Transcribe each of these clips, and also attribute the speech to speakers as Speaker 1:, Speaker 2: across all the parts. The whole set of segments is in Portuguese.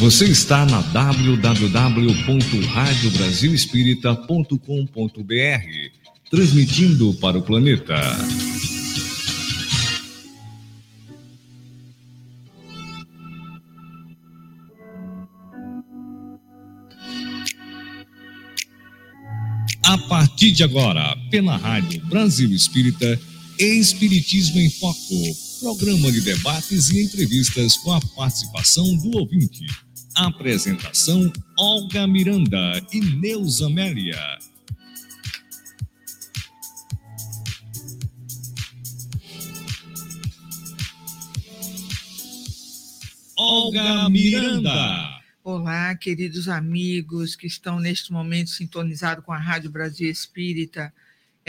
Speaker 1: Você está na www.radiobrasilespírita.com.br, transmitindo para o planeta. A partir de agora, pela Rádio Brasil Espírita, Espiritismo em Foco, programa de debates e entrevistas com a participação do ouvinte. Apresentação: Olga Miranda e Neuza Amélia. Olga Miranda.
Speaker 2: Olá, queridos amigos que estão neste momento sintonizados com a Rádio Brasil Espírita.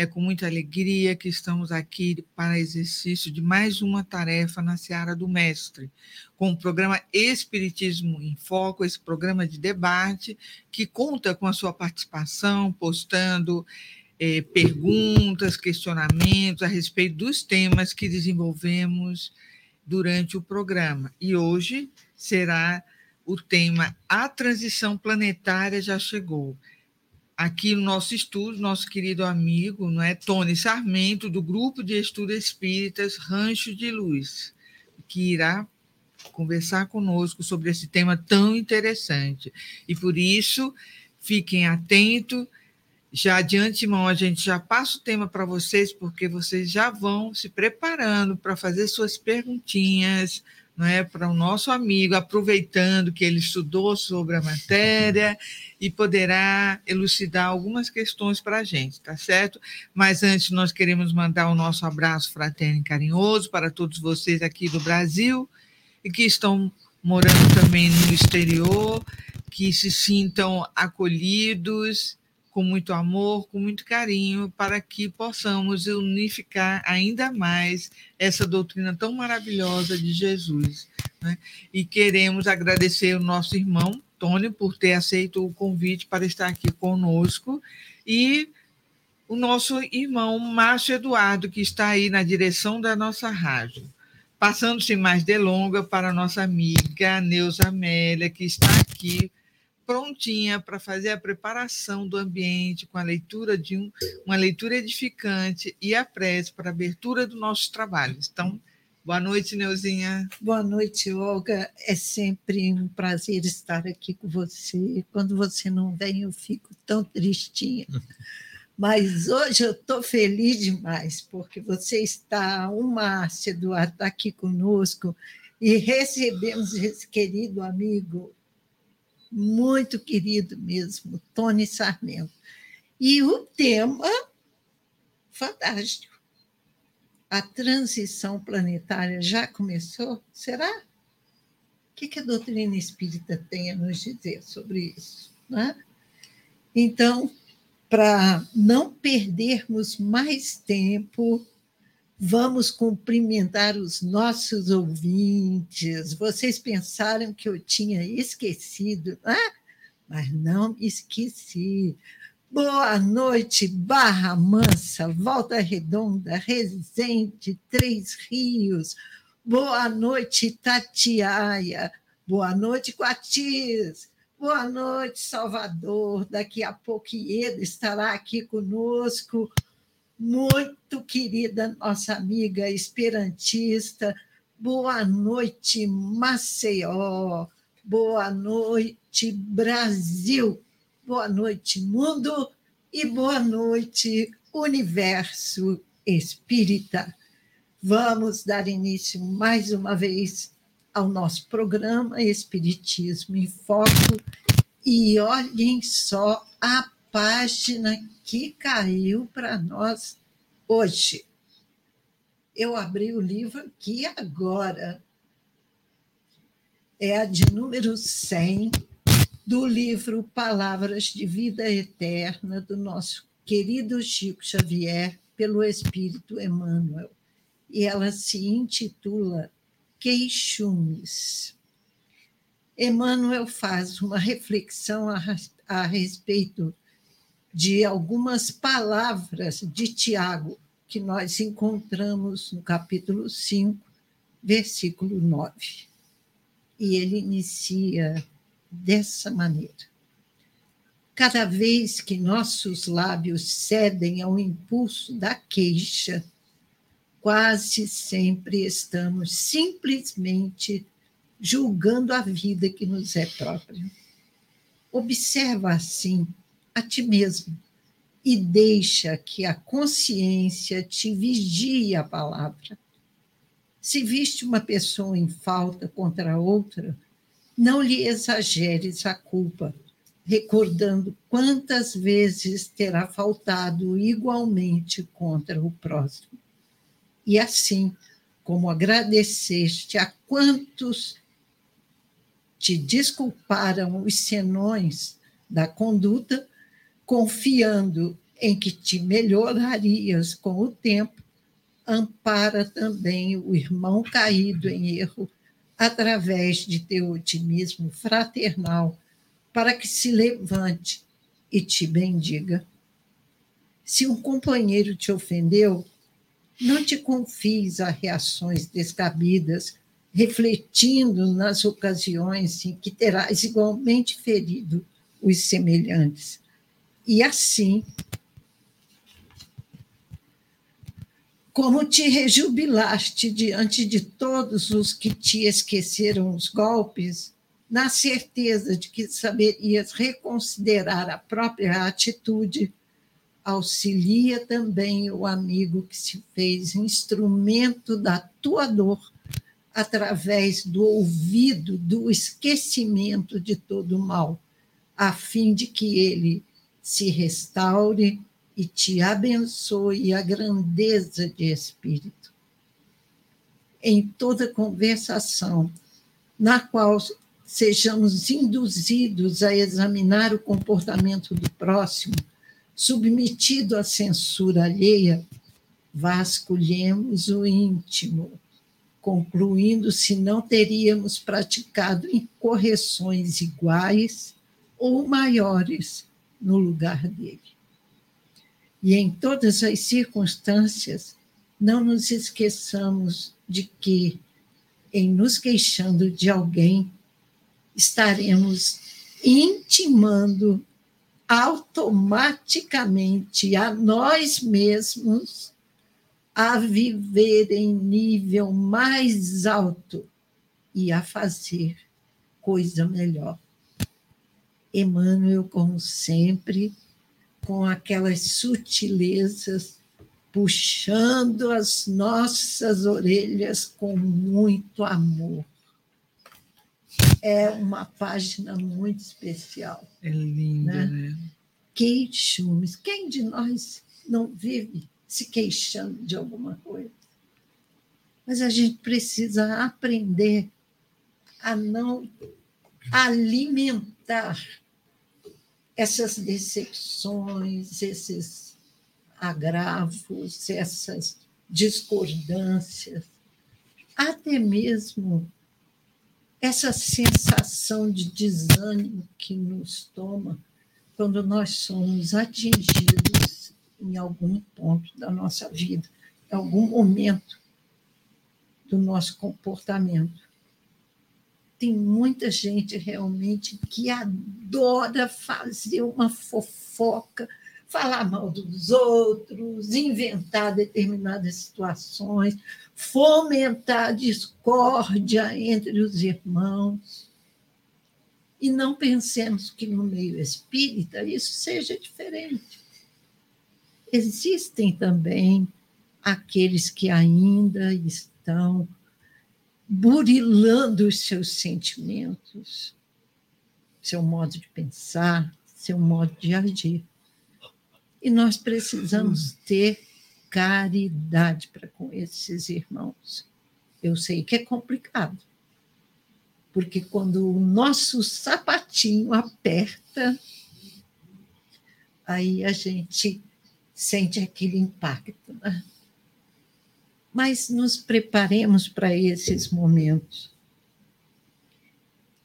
Speaker 2: É com muita alegria que estamos aqui para exercício de mais uma tarefa na Seara do Mestre, com o programa Espiritismo em Foco, esse programa de debate que conta com a sua participação, postando eh, perguntas, questionamentos a respeito dos temas que desenvolvemos durante o programa. E hoje será o tema A Transição Planetária Já Chegou aqui no nosso estudo, nosso querido amigo, não é, Tony Sarmento, do Grupo de Estudos Espíritas Rancho de Luz, que irá conversar conosco sobre esse tema tão interessante. E por isso, fiquem atentos. Já de antemão, a gente já passa o tema para vocês, porque vocês já vão se preparando para fazer suas perguntinhas, é para o nosso amigo, aproveitando que ele estudou sobre a matéria e poderá elucidar algumas questões para a gente, tá certo? Mas antes, nós queremos mandar o nosso abraço fraterno e carinhoso para todos vocês aqui do Brasil e que estão morando também no exterior, que se sintam acolhidos com muito amor, com muito carinho, para que possamos unificar ainda mais essa doutrina tão maravilhosa de Jesus. Né? E queremos agradecer o nosso irmão Tônio por ter aceito o convite para estar aqui conosco e o nosso irmão Márcio Eduardo, que está aí na direção da nossa rádio. Passando sem mais delonga para a nossa amiga Neuza Amélia, que está aqui prontinha para fazer a preparação do ambiente com a leitura de um, uma leitura edificante e a prece para a abertura do nosso trabalho. Então, boa noite, Neuzinha.
Speaker 3: Boa noite, Olga. É sempre um prazer estar aqui com você. Quando você não vem, eu fico tão tristinha. Mas hoje eu estou feliz demais, porque você está, o Márcio Eduardo está aqui conosco e recebemos esse querido amigo muito querido mesmo, Tony Sarmento. E o tema, fantástico. A transição planetária já começou? Será? O que a doutrina espírita tem a nos dizer sobre isso? Né? Então, para não perdermos mais tempo, Vamos cumprimentar os nossos ouvintes. Vocês pensaram que eu tinha esquecido, né? mas não esqueci. Boa noite, Barra Mansa, Volta Redonda, Resende, Três Rios. Boa noite, Tatiaia. Boa noite, Quatis. Boa noite, Salvador. Daqui a pouco Ieda estará aqui conosco muito querida nossa amiga esperantista. Boa noite, Maceió. Boa noite, Brasil. Boa noite, mundo. E boa noite, universo espírita. Vamos dar início mais uma vez ao nosso programa Espiritismo em Foco. E olhem só a página que caiu para nós hoje. Eu abri o livro aqui agora. É a de número 100 do livro Palavras de Vida Eterna, do nosso querido Chico Xavier, pelo Espírito Emmanuel. E ela se intitula Queixumes. Emmanuel faz uma reflexão a, a respeito de algumas palavras de Tiago, que nós encontramos no capítulo 5, versículo 9. E ele inicia dessa maneira. Cada vez que nossos lábios cedem ao impulso da queixa, quase sempre estamos simplesmente julgando a vida que nos é própria. Observa assim a ti mesmo e deixa que a consciência te vigie a palavra. Se viste uma pessoa em falta contra outra, não lhe exageres a culpa, recordando quantas vezes terá faltado igualmente contra o próximo. E assim, como agradeceste a quantos te desculparam os senões da conduta, confiando em que te melhorarias com o tempo, ampara também o irmão caído em erro através de teu otimismo fraternal, para que se levante e te bendiga. Se um companheiro te ofendeu, não te confies a reações descabidas, refletindo nas ocasiões em que terás igualmente ferido os semelhantes. E assim como te rejubilaste diante de todos os que te esqueceram os golpes, na certeza de que saberias reconsiderar a própria atitude, auxilia também o amigo que se fez instrumento da tua dor através do ouvido do esquecimento de todo o mal, a fim de que ele se restaure e te abençoe a grandeza de espírito. Em toda conversação na qual sejamos induzidos a examinar o comportamento do próximo, submetido à censura alheia, vasculhemos o íntimo, concluindo se não teríamos praticado incorreções iguais ou maiores no lugar dele. E em todas as circunstâncias, não nos esqueçamos de que, em nos queixando de alguém, estaremos intimando automaticamente a nós mesmos a viver em nível mais alto e a fazer coisa melhor. Emmanuel, como sempre, com aquelas sutilezas, puxando as nossas orelhas com muito amor. É uma página muito especial.
Speaker 2: É linda, né? né?
Speaker 3: Queixumes. Quem de nós não vive se queixando de alguma coisa? Mas a gente precisa aprender a não alimentar essas decepções, esses agravos, essas discordâncias, até mesmo essa sensação de desânimo que nos toma quando nós somos atingidos em algum ponto da nossa vida, em algum momento do nosso comportamento tem muita gente realmente que adora fazer uma fofoca, falar mal dos outros, inventar determinadas situações, fomentar discórdia entre os irmãos. E não pensemos que no meio espírita isso seja diferente. Existem também aqueles que ainda estão burilando os seus sentimentos, seu modo de pensar, seu modo de agir. E nós precisamos ter caridade para com esses irmãos. Eu sei que é complicado, porque quando o nosso sapatinho aperta, aí a gente sente aquele impacto. Né? Mas nos preparemos para esses momentos.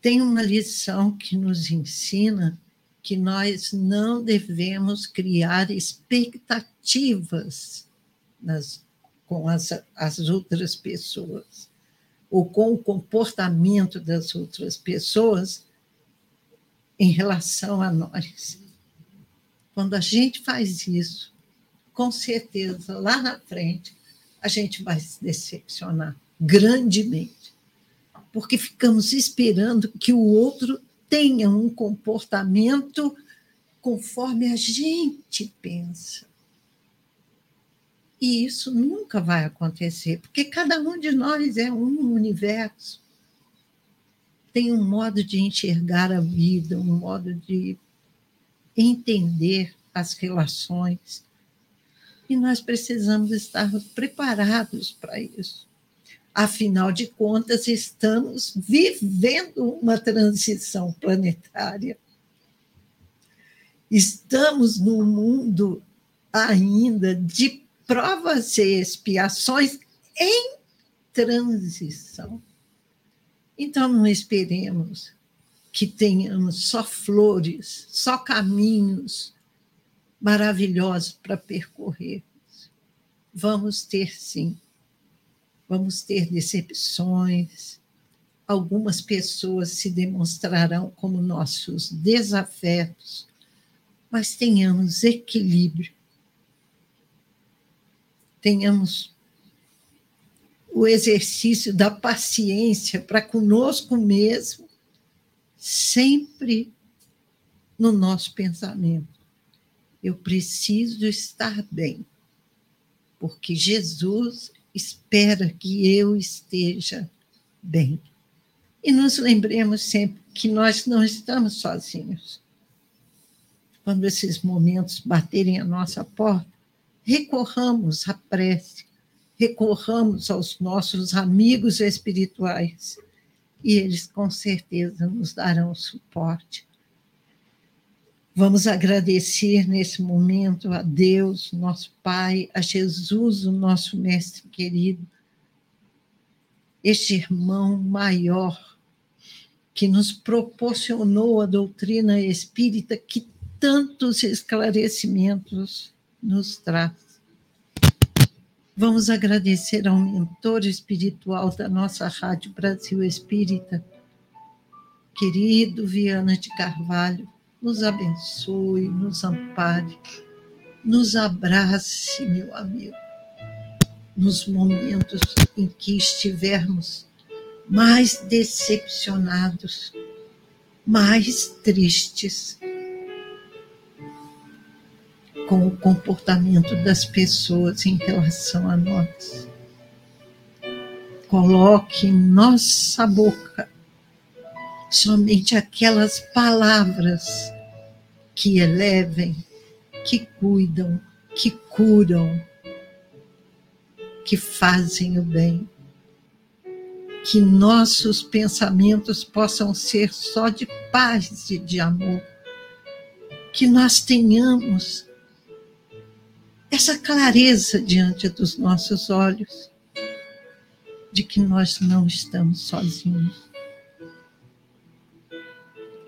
Speaker 3: Tem uma lição que nos ensina que nós não devemos criar expectativas nas, com as, as outras pessoas, ou com o comportamento das outras pessoas, em relação a nós. Quando a gente faz isso, com certeza, lá na frente, a gente vai se decepcionar grandemente, porque ficamos esperando que o outro tenha um comportamento conforme a gente pensa. E isso nunca vai acontecer, porque cada um de nós é um universo. Tem um modo de enxergar a vida, um modo de entender as relações. E nós precisamos estar preparados para isso. Afinal de contas, estamos vivendo uma transição planetária. Estamos num mundo ainda de provas e expiações em transição. Então, não esperemos que tenhamos só flores, só caminhos maravilhosos para percorrer. Vamos ter, sim, vamos ter decepções. Algumas pessoas se demonstrarão como nossos desafetos, mas tenhamos equilíbrio tenhamos o exercício da paciência para conosco mesmo, sempre no nosso pensamento. Eu preciso estar bem, porque Jesus espera que eu esteja bem. E nos lembremos sempre que nós não estamos sozinhos. Quando esses momentos baterem a nossa porta, recorramos à prece, recorramos aos nossos amigos espirituais e eles com certeza nos darão suporte. Vamos agradecer nesse momento a Deus, nosso Pai, a Jesus, o nosso Mestre querido, este irmão maior que nos proporcionou a doutrina espírita que tantos esclarecimentos nos traz. Vamos agradecer ao mentor espiritual da nossa Rádio Brasil Espírita, querido Viana de Carvalho, nos abençoe, nos ampare, nos abrace, meu amigo, nos momentos em que estivermos mais decepcionados, mais tristes com o comportamento das pessoas em relação a nós. Coloque em nossa boca somente aquelas palavras que elevem, que cuidam, que curam, que fazem o bem. Que nossos pensamentos possam ser só de paz e de amor. Que nós tenhamos essa clareza diante dos nossos olhos de que nós não estamos sozinhos.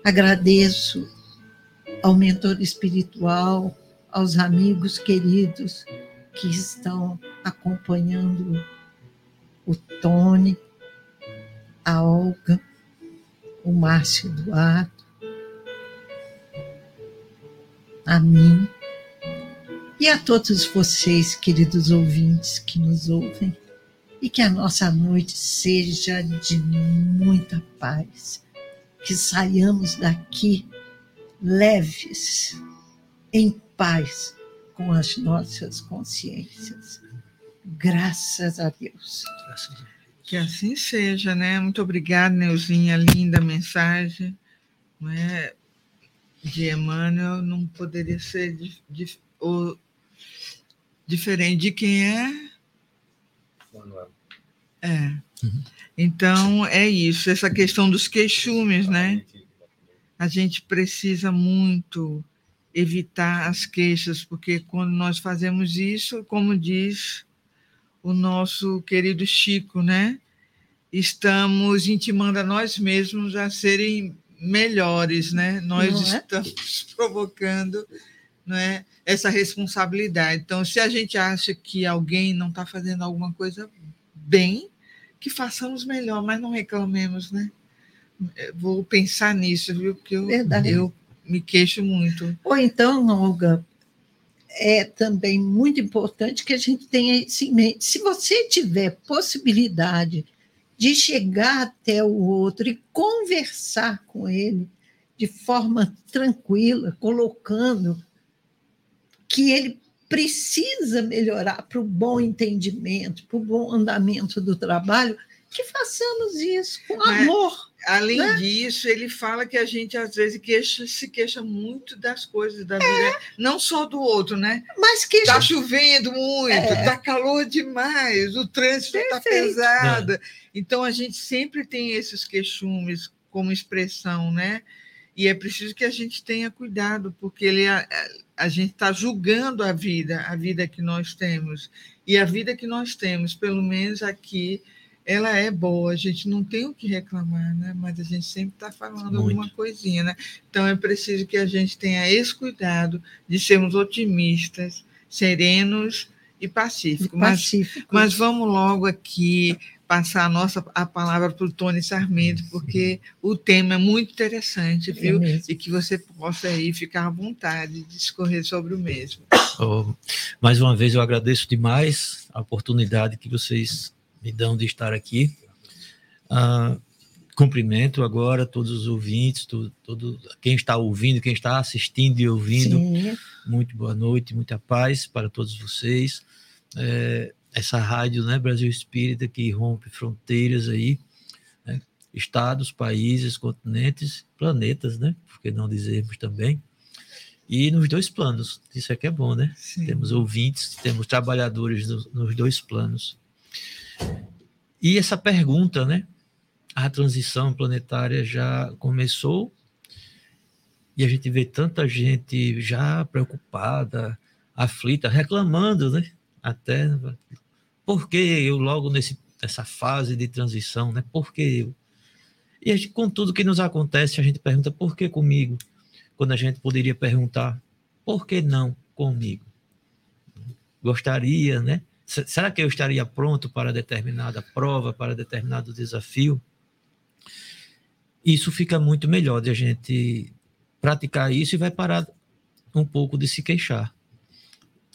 Speaker 3: Agradeço ao mentor espiritual, aos amigos queridos que estão acompanhando o Tony, a Olga, o Márcio Eduardo, a mim e a todos vocês, queridos ouvintes que nos ouvem, e que a nossa noite seja de muita paz, que saiamos daqui leves, em paz com as nossas consciências. Graças a Deus.
Speaker 2: Que assim seja, né? Muito obrigada, Neuzinha, linda mensagem. Não é? De Emmanuel não poderia ser de, de, diferente de quem é. Manuel. É. Uhum. Então, é isso, essa questão dos queixumes, né? A gente precisa muito evitar as queixas, porque quando nós fazemos isso, como diz o nosso querido Chico, né? Estamos intimando a nós mesmos a serem melhores, né? Nós Não é? estamos é? provocando, não é? essa responsabilidade. Então, se a gente acha que alguém não está fazendo alguma coisa bem, que façamos melhor, mas não reclamemos, né? é, vou pensar nisso, viu? Porque eu, eu me queixo muito.
Speaker 3: Ou então, Olga, é também muito importante que a gente tenha isso em mente. Se você tiver possibilidade de chegar até o outro e conversar com ele de forma tranquila, colocando que ele precisa melhorar para o bom entendimento, para o bom andamento do trabalho, que façamos isso com amor.
Speaker 2: Além né? disso, ele fala que a gente às vezes queixa, se queixa muito das coisas da vida, é. não só do outro, né?
Speaker 3: Mas que
Speaker 2: está chovendo muito, está é. Tá calor demais, o trânsito está pesado. É. Então a gente sempre tem esses queixumes como expressão, né? E é preciso que a gente tenha cuidado, porque ele, a, a gente está julgando a vida, a vida que nós temos. E a vida que nós temos, pelo menos aqui, ela é boa, a gente não tem o que reclamar, né? mas a gente sempre está falando Muito. alguma coisinha. Né? Então é preciso que a gente tenha esse cuidado de sermos otimistas, serenos e pacíficos. Pacífico. Mas, mas vamos logo aqui passar a nossa a palavra para o Tony Sarmento, porque o tema é muito interessante, viu? É e que você possa aí ficar à vontade de discorrer sobre o mesmo.
Speaker 4: Oh, mais uma vez eu agradeço demais a oportunidade que vocês me dão de estar aqui. Ah, cumprimento agora todos os ouvintes, todo, todo, quem está ouvindo, quem está assistindo e ouvindo. Sim. Muito boa noite, muita paz para todos vocês. É, essa rádio, né, Brasil Espírita, que rompe fronteiras aí, né, estados, países, continentes, planetas, né, por que não dizermos também, e nos dois planos, isso aqui é bom, né? Sim. Temos ouvintes, temos trabalhadores no, nos dois planos. E essa pergunta, né, a transição planetária já começou e a gente vê tanta gente já preocupada, aflita, reclamando, né? até por que eu logo nesse, nessa fase de transição, né? Por que eu? E gente, com tudo que nos acontece, a gente pergunta por que comigo? Quando a gente poderia perguntar por que não comigo? Gostaria, né? Será que eu estaria pronto para determinada prova, para determinado desafio? Isso fica muito melhor de a gente praticar isso e vai parar um pouco de se queixar.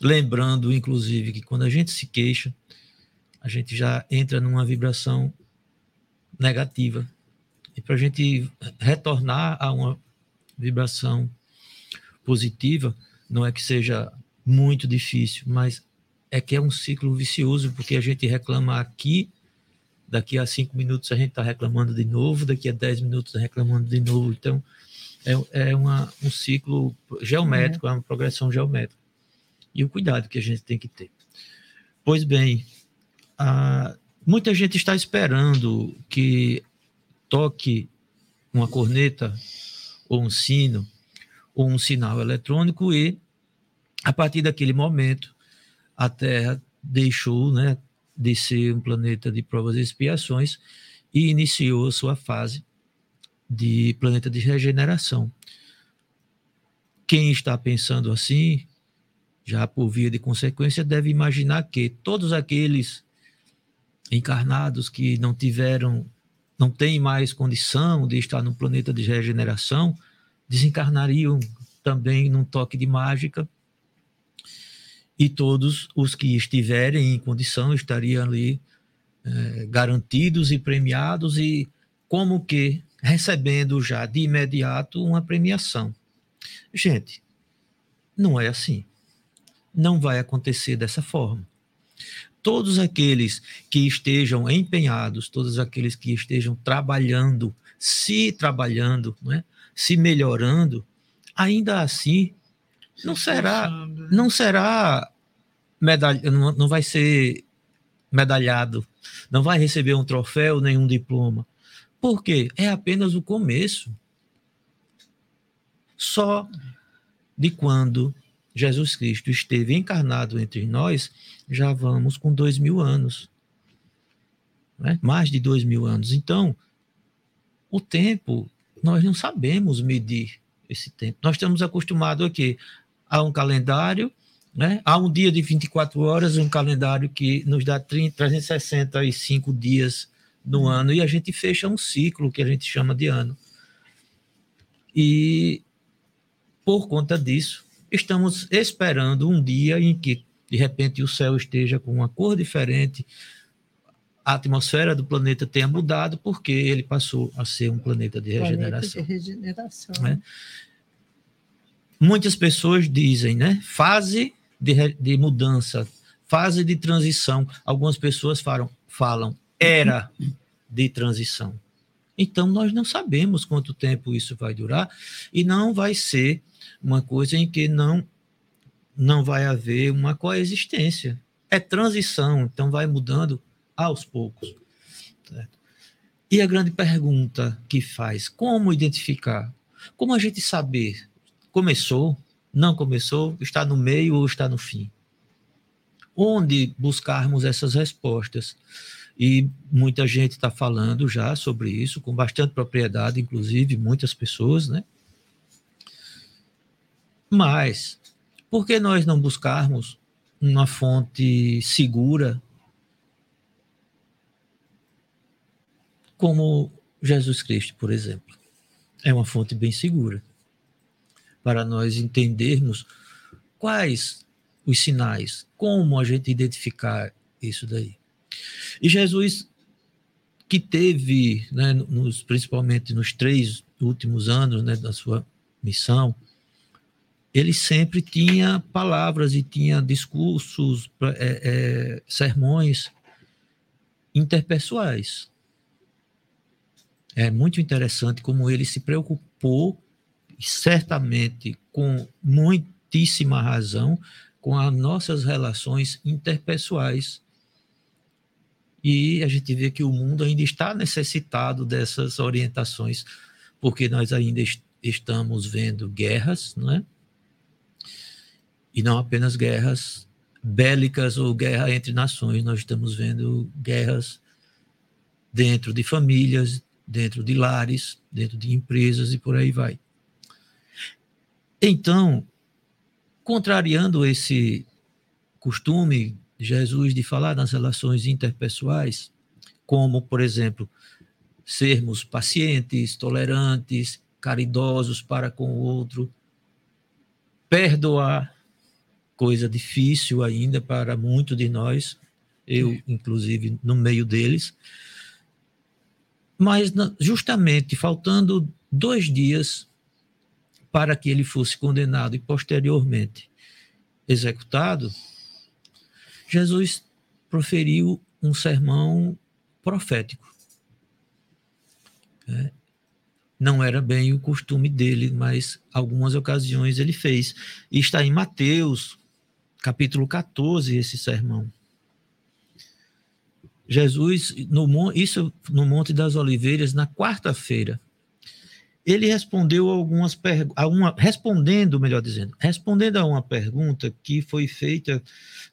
Speaker 4: Lembrando, inclusive, que quando a gente se queixa, a gente já entra numa vibração negativa. E para a gente retornar a uma vibração positiva, não é que seja muito difícil, mas é que é um ciclo vicioso, porque a gente reclama aqui, daqui a cinco minutos a gente está reclamando de novo, daqui a dez minutos reclamando de novo. Então, é, é uma, um ciclo geométrico, é uma progressão geométrica e o cuidado que a gente tem que ter. Pois bem, a, muita gente está esperando que toque uma corneta ou um sino ou um sinal eletrônico e a partir daquele momento a Terra deixou, né, de ser um planeta de provas e expiações e iniciou sua fase de planeta de regeneração. Quem está pensando assim já por via de consequência, deve imaginar que todos aqueles encarnados que não tiveram, não têm mais condição de estar no planeta de regeneração, desencarnariam também num toque de mágica e todos os que estiverem em condição estariam ali é, garantidos e premiados e como que recebendo já de imediato uma premiação. Gente, não é assim não vai acontecer dessa forma. Todos aqueles que estejam empenhados, todos aqueles que estejam trabalhando, se trabalhando, não é? se melhorando, ainda assim não será, né? não será medalha, não, não vai ser medalhado, não vai receber um troféu nem um diploma. Por quê? É apenas o começo. Só de quando Jesus Cristo esteve encarnado entre nós, já vamos com dois mil anos. Né? Mais de dois mil anos. Então, o tempo, nós não sabemos medir esse tempo. Nós estamos acostumados aqui a um calendário, né? a um dia de 24 horas, um calendário que nos dá 30, 365 dias no uhum. ano e a gente fecha um ciclo que a gente chama de ano. E por conta disso, estamos esperando um dia em que de repente o céu esteja com uma cor diferente, a atmosfera do planeta tenha mudado porque ele passou a ser um planeta de regeneração.
Speaker 3: Planeta de regeneração.
Speaker 4: Né? Muitas pessoas dizem, né? Fase de, de mudança, fase de transição. Algumas pessoas falam, falam era de transição. Então, nós não sabemos quanto tempo isso vai durar e não vai ser uma coisa em que não, não vai haver uma coexistência. É transição, então vai mudando aos poucos. Certo? E a grande pergunta que faz: como identificar? Como a gente saber? Começou? Não começou? Está no meio ou está no fim? Onde buscarmos essas respostas? E muita gente está falando já sobre isso, com bastante propriedade, inclusive muitas pessoas, né? Mas, por que nós não buscarmos uma fonte segura como Jesus Cristo, por exemplo. É uma fonte bem segura para nós entendermos quais os sinais, como a gente identificar isso daí. E Jesus, que teve, né, nos, principalmente nos três últimos anos né, da sua missão, ele sempre tinha palavras e tinha discursos, é, é, sermões interpessoais. É muito interessante como ele se preocupou, certamente com muitíssima razão, com as nossas relações interpessoais. E a gente vê que o mundo ainda está necessitado dessas orientações, porque nós ainda est estamos vendo guerras, não é? E não apenas guerras bélicas ou guerra entre nações, nós estamos vendo guerras dentro de famílias, dentro de lares, dentro de empresas e por aí vai. Então, contrariando esse costume Jesus de falar nas relações interpessoais, como, por exemplo, sermos pacientes, tolerantes, caridosos para com o outro, perdoar, coisa difícil ainda para muitos de nós, eu, inclusive, no meio deles, mas justamente faltando dois dias para que ele fosse condenado e posteriormente executado, Jesus proferiu um sermão profético. É, não era bem o costume dele, mas algumas ocasiões ele fez. E está em Mateus, capítulo 14, esse sermão. Jesus, no, isso no Monte das Oliveiras, na quarta-feira, ele respondeu algumas perguntas, respondendo, melhor dizendo, respondendo a uma pergunta que foi feita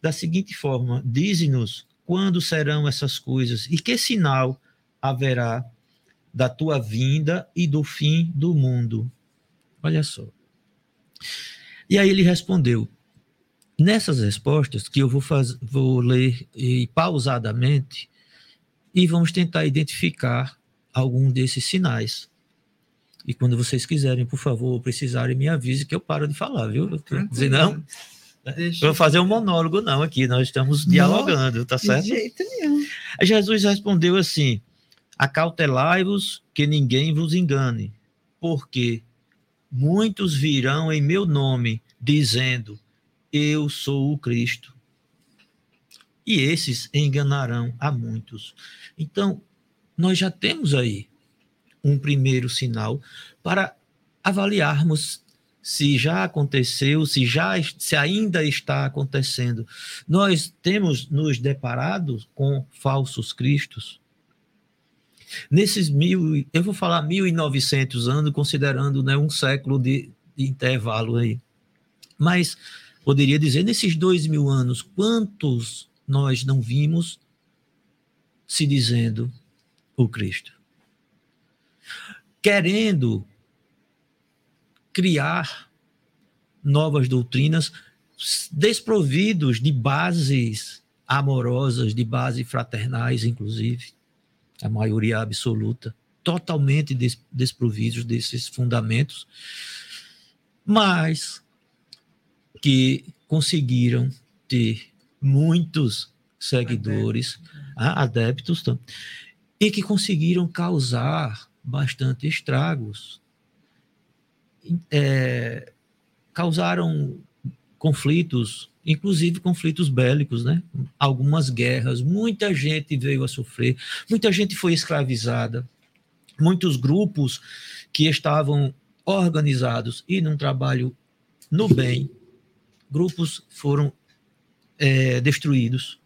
Speaker 4: da seguinte forma: Dize-nos quando serão essas coisas e que sinal haverá da tua vinda e do fim do mundo. Olha só. E aí ele respondeu: Nessas respostas, que eu vou, faz, vou ler e, pausadamente, e vamos tentar identificar algum desses sinais. E quando vocês quiserem, por favor, precisarem, me avise que eu paro de falar, viu? Dizer não. Deixa vou fazer um monólogo, não, aqui, nós estamos dialogando, não, tá certo? De
Speaker 3: jeito nenhum.
Speaker 4: Jesus respondeu assim: Acautelai-vos que ninguém vos engane, porque muitos virão em meu nome, dizendo: eu sou o Cristo. E esses enganarão a muitos. Então, nós já temos aí um primeiro sinal para avaliarmos se já aconteceu, se já se ainda está acontecendo. Nós temos nos deparado com falsos cristos. Nesses mil, eu vou falar 1.900 anos, considerando né, um século de, de intervalo aí. Mas poderia dizer, nesses dois mil anos, quantos nós não vimos se dizendo o Cristo? Querendo criar novas doutrinas desprovidos de bases amorosas, de bases fraternais, inclusive, a maioria absoluta, totalmente des, desprovidos desses fundamentos, mas que conseguiram ter muitos seguidores, adeptos, adeptos e que conseguiram causar bastante estragos. É, causaram conflitos, inclusive conflitos bélicos, né? Algumas guerras, muita gente veio a sofrer, muita gente foi escravizada, muitos grupos que estavam organizados e num trabalho no bem, grupos foram é, destruídos,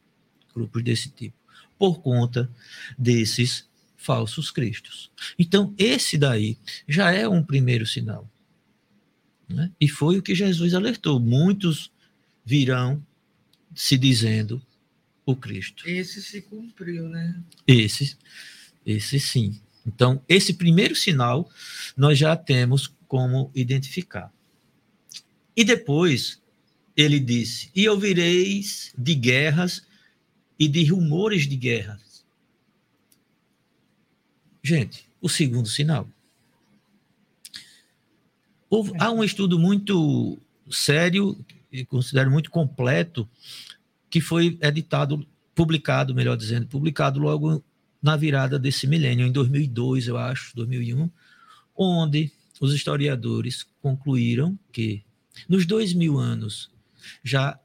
Speaker 4: grupos desse tipo, por conta desses falsos cristos. Então, esse daí já é um primeiro sinal. Né? E foi o que Jesus alertou: muitos virão se dizendo o Cristo.
Speaker 2: Esse se cumpriu, né?
Speaker 4: Esse, esse sim. Então, esse primeiro sinal nós já temos como identificar. E depois ele disse: E ouvireis de guerras e de rumores de guerras. Gente, o segundo sinal. Houve, há um estudo muito sério e considero muito completo que foi editado, publicado, melhor dizendo, publicado logo na virada desse milênio, em 2002, eu acho, 2001, onde os historiadores concluíram que nos dois mil anos já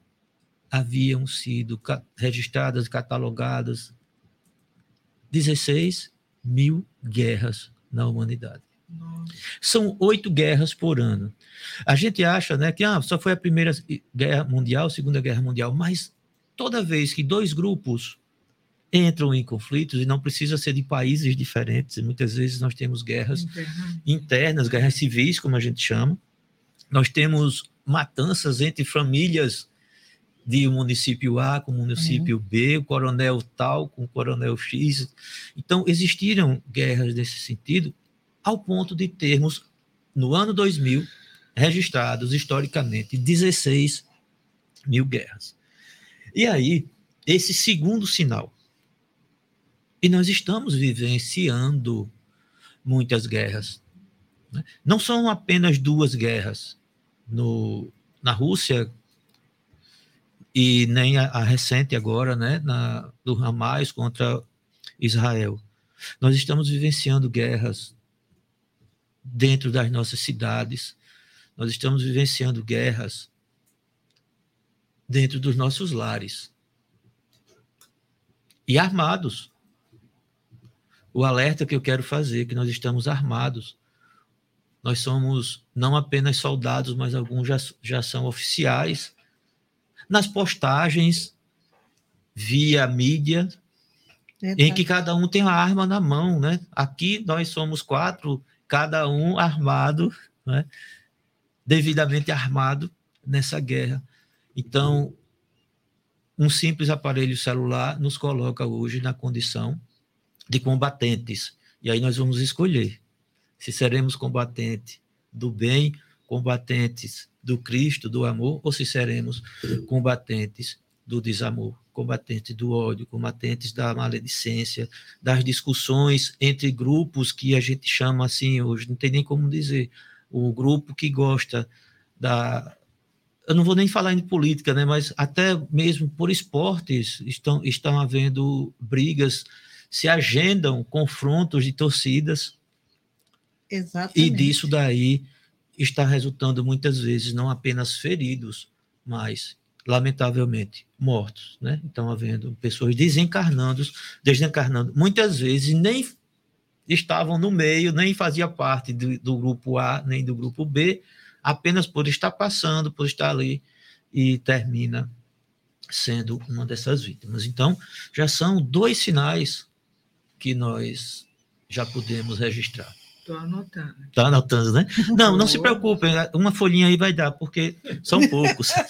Speaker 4: haviam sido registradas, catalogadas 16 mil guerras na humanidade. São oito guerras por ano. A gente acha né, que ah, só foi a Primeira Guerra Mundial, a Segunda Guerra Mundial, mas toda vez que dois grupos entram em conflitos, e não precisa ser de países diferentes, e muitas vezes nós temos guerras internas, guerras civis, como a gente chama, nós temos matanças entre famílias de um município A com o município uhum. B, o coronel tal com o coronel X. Então, existiram guerras nesse sentido, ao ponto de termos, no ano 2000, registrados historicamente 16 mil guerras. E aí, esse segundo sinal. E nós estamos vivenciando muitas guerras. Né? Não são apenas duas guerras. No, na Rússia, e nem a, a, recente agora, né, na, do Hamas contra Israel. Nós estamos vivenciando guerras dentro das nossas cidades. Nós estamos vivenciando guerras dentro dos nossos lares. E armados. O alerta que eu quero fazer é que nós estamos armados. Nós somos não apenas soldados, mas alguns já, já são oficiais. Nas postagens, via mídia, Verdade. em que cada um tem uma arma na mão, né? Aqui nós somos quatro cada um armado, né? devidamente armado nessa guerra. Então, um simples aparelho celular nos coloca hoje na condição de combatentes. E aí nós vamos escolher se seremos combatentes do bem, combatentes do Cristo, do amor, ou se seremos combatentes do desamor combatentes do ódio, combatentes da maledicência, das discussões entre grupos que a gente chama assim hoje, não tem nem como dizer, o grupo que gosta da eu não vou nem falar em política, né, mas até mesmo por esportes estão estão havendo brigas, se agendam confrontos de torcidas.
Speaker 3: Exatamente.
Speaker 4: E disso daí está resultando muitas vezes não apenas feridos, mas lamentavelmente, mortos, né? Então, havendo pessoas desencarnando, desencarnando, muitas vezes nem estavam no meio, nem fazia parte do, do, grupo A, nem do grupo B, apenas por estar passando, por estar ali, e termina sendo uma dessas vítimas. Então, já são dois sinais que nós já podemos registrar.
Speaker 2: Estou anotando.
Speaker 4: Está anotando, né? Não, não se preocupem, uma folhinha aí vai dar, porque são poucos.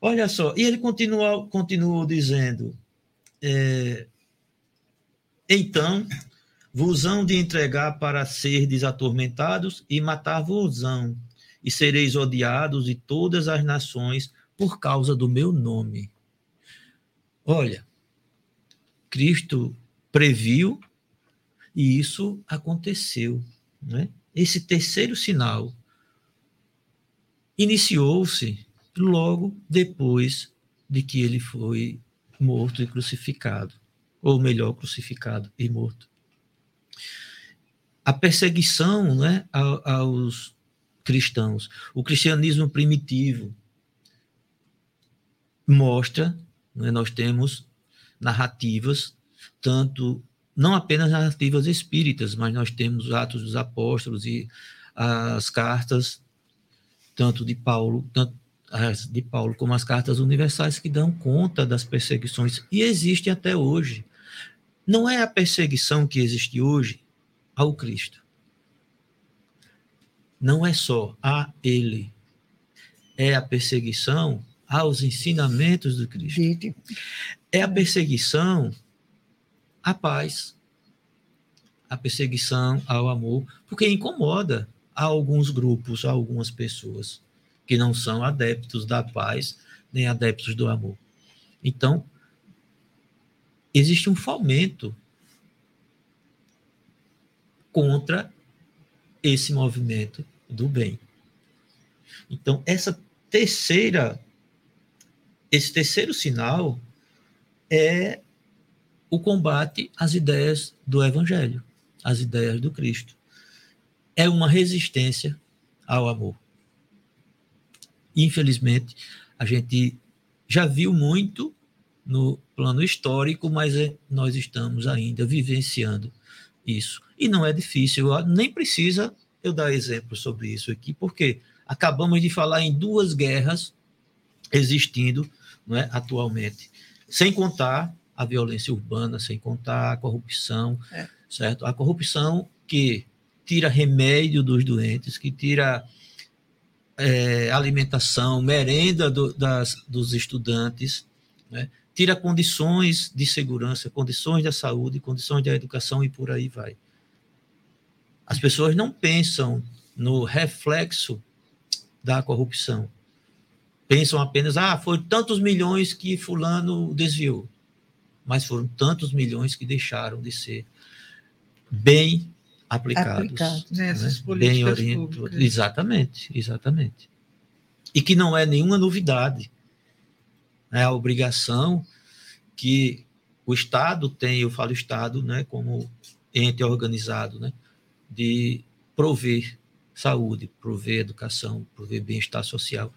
Speaker 4: Olha só, e ele continua, continuou dizendo: é, então vos hão de entregar para ser desatormentados e matar-vos-ão, e sereis odiados de todas as nações por causa do meu nome. Olha, Cristo previu e isso aconteceu. Né? Esse terceiro sinal iniciou-se logo depois de que ele foi morto e crucificado, ou melhor, crucificado e morto. A perseguição né, aos cristãos, o cristianismo primitivo, mostra, né, nós temos narrativas, tanto não apenas narrativas espíritas, mas nós temos Atos dos Apóstolos e as cartas, tanto de Paulo, tanto as de Paulo como as cartas universais que dão conta das perseguições e existem até hoje. Não é a perseguição que existe hoje ao Cristo. Não é só a ele. É a perseguição aos ensinamentos do Cristo. É a perseguição à paz, a perseguição ao amor, porque incomoda a alguns grupos, a algumas pessoas que não são adeptos da paz nem adeptos do amor. Então, existe um fomento contra esse movimento do bem. Então, essa terceira esse terceiro sinal é o combate às ideias do Evangelho, às ideias do Cristo. É uma resistência ao amor. Infelizmente, a gente já viu muito no plano histórico, mas é, nós estamos ainda vivenciando isso. E não é difícil, nem precisa eu dar exemplo sobre isso aqui, porque acabamos de falar em duas guerras existindo não é, atualmente. Sem contar a violência urbana, sem contar a corrupção, é. certo? A corrupção que tira remédio dos doentes, que tira é, alimentação, merenda do, das, dos estudantes, né? tira condições de segurança, condições da saúde, condições da educação e por aí vai. As pessoas não pensam no reflexo da corrupção pensam apenas, ah, foram tantos milhões que fulano desviou. Mas foram tantos milhões que deixaram de ser bem aplicados. aplicados
Speaker 2: né? bem orientados.
Speaker 4: Exatamente, exatamente. E que não é nenhuma novidade. É a obrigação que o Estado tem, eu falo Estado, né, como ente organizado, né, de prover saúde, prover educação, prover bem-estar social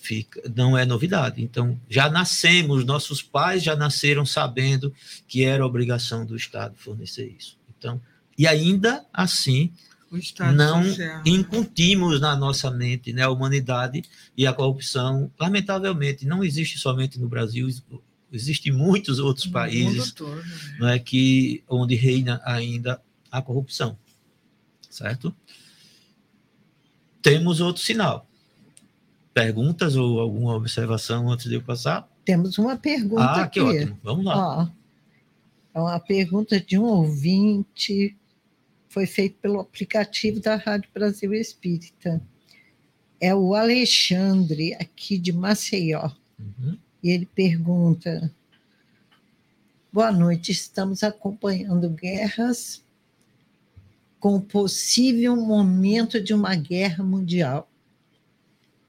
Speaker 4: fica, não é novidade. Então, já nascemos, nossos pais já nasceram sabendo que era obrigação do Estado fornecer isso. Então, e ainda assim, não social. incutimos na nossa mente né, a humanidade e a corrupção. Lamentavelmente, não existe somente no Brasil, existe em muitos outros no países todo, né? não é, que, onde reina ainda a corrupção. Certo? Temos outro sinal perguntas ou alguma observação antes de eu passar?
Speaker 3: Temos uma pergunta ah, aqui.
Speaker 4: que ótimo. Vamos lá.
Speaker 3: Ó, é uma pergunta de um ouvinte, foi feito pelo aplicativo da Rádio Brasil Espírita. É o Alexandre, aqui de Maceió. Uhum. E ele pergunta: Boa noite, estamos acompanhando guerras com o possível momento de uma guerra mundial.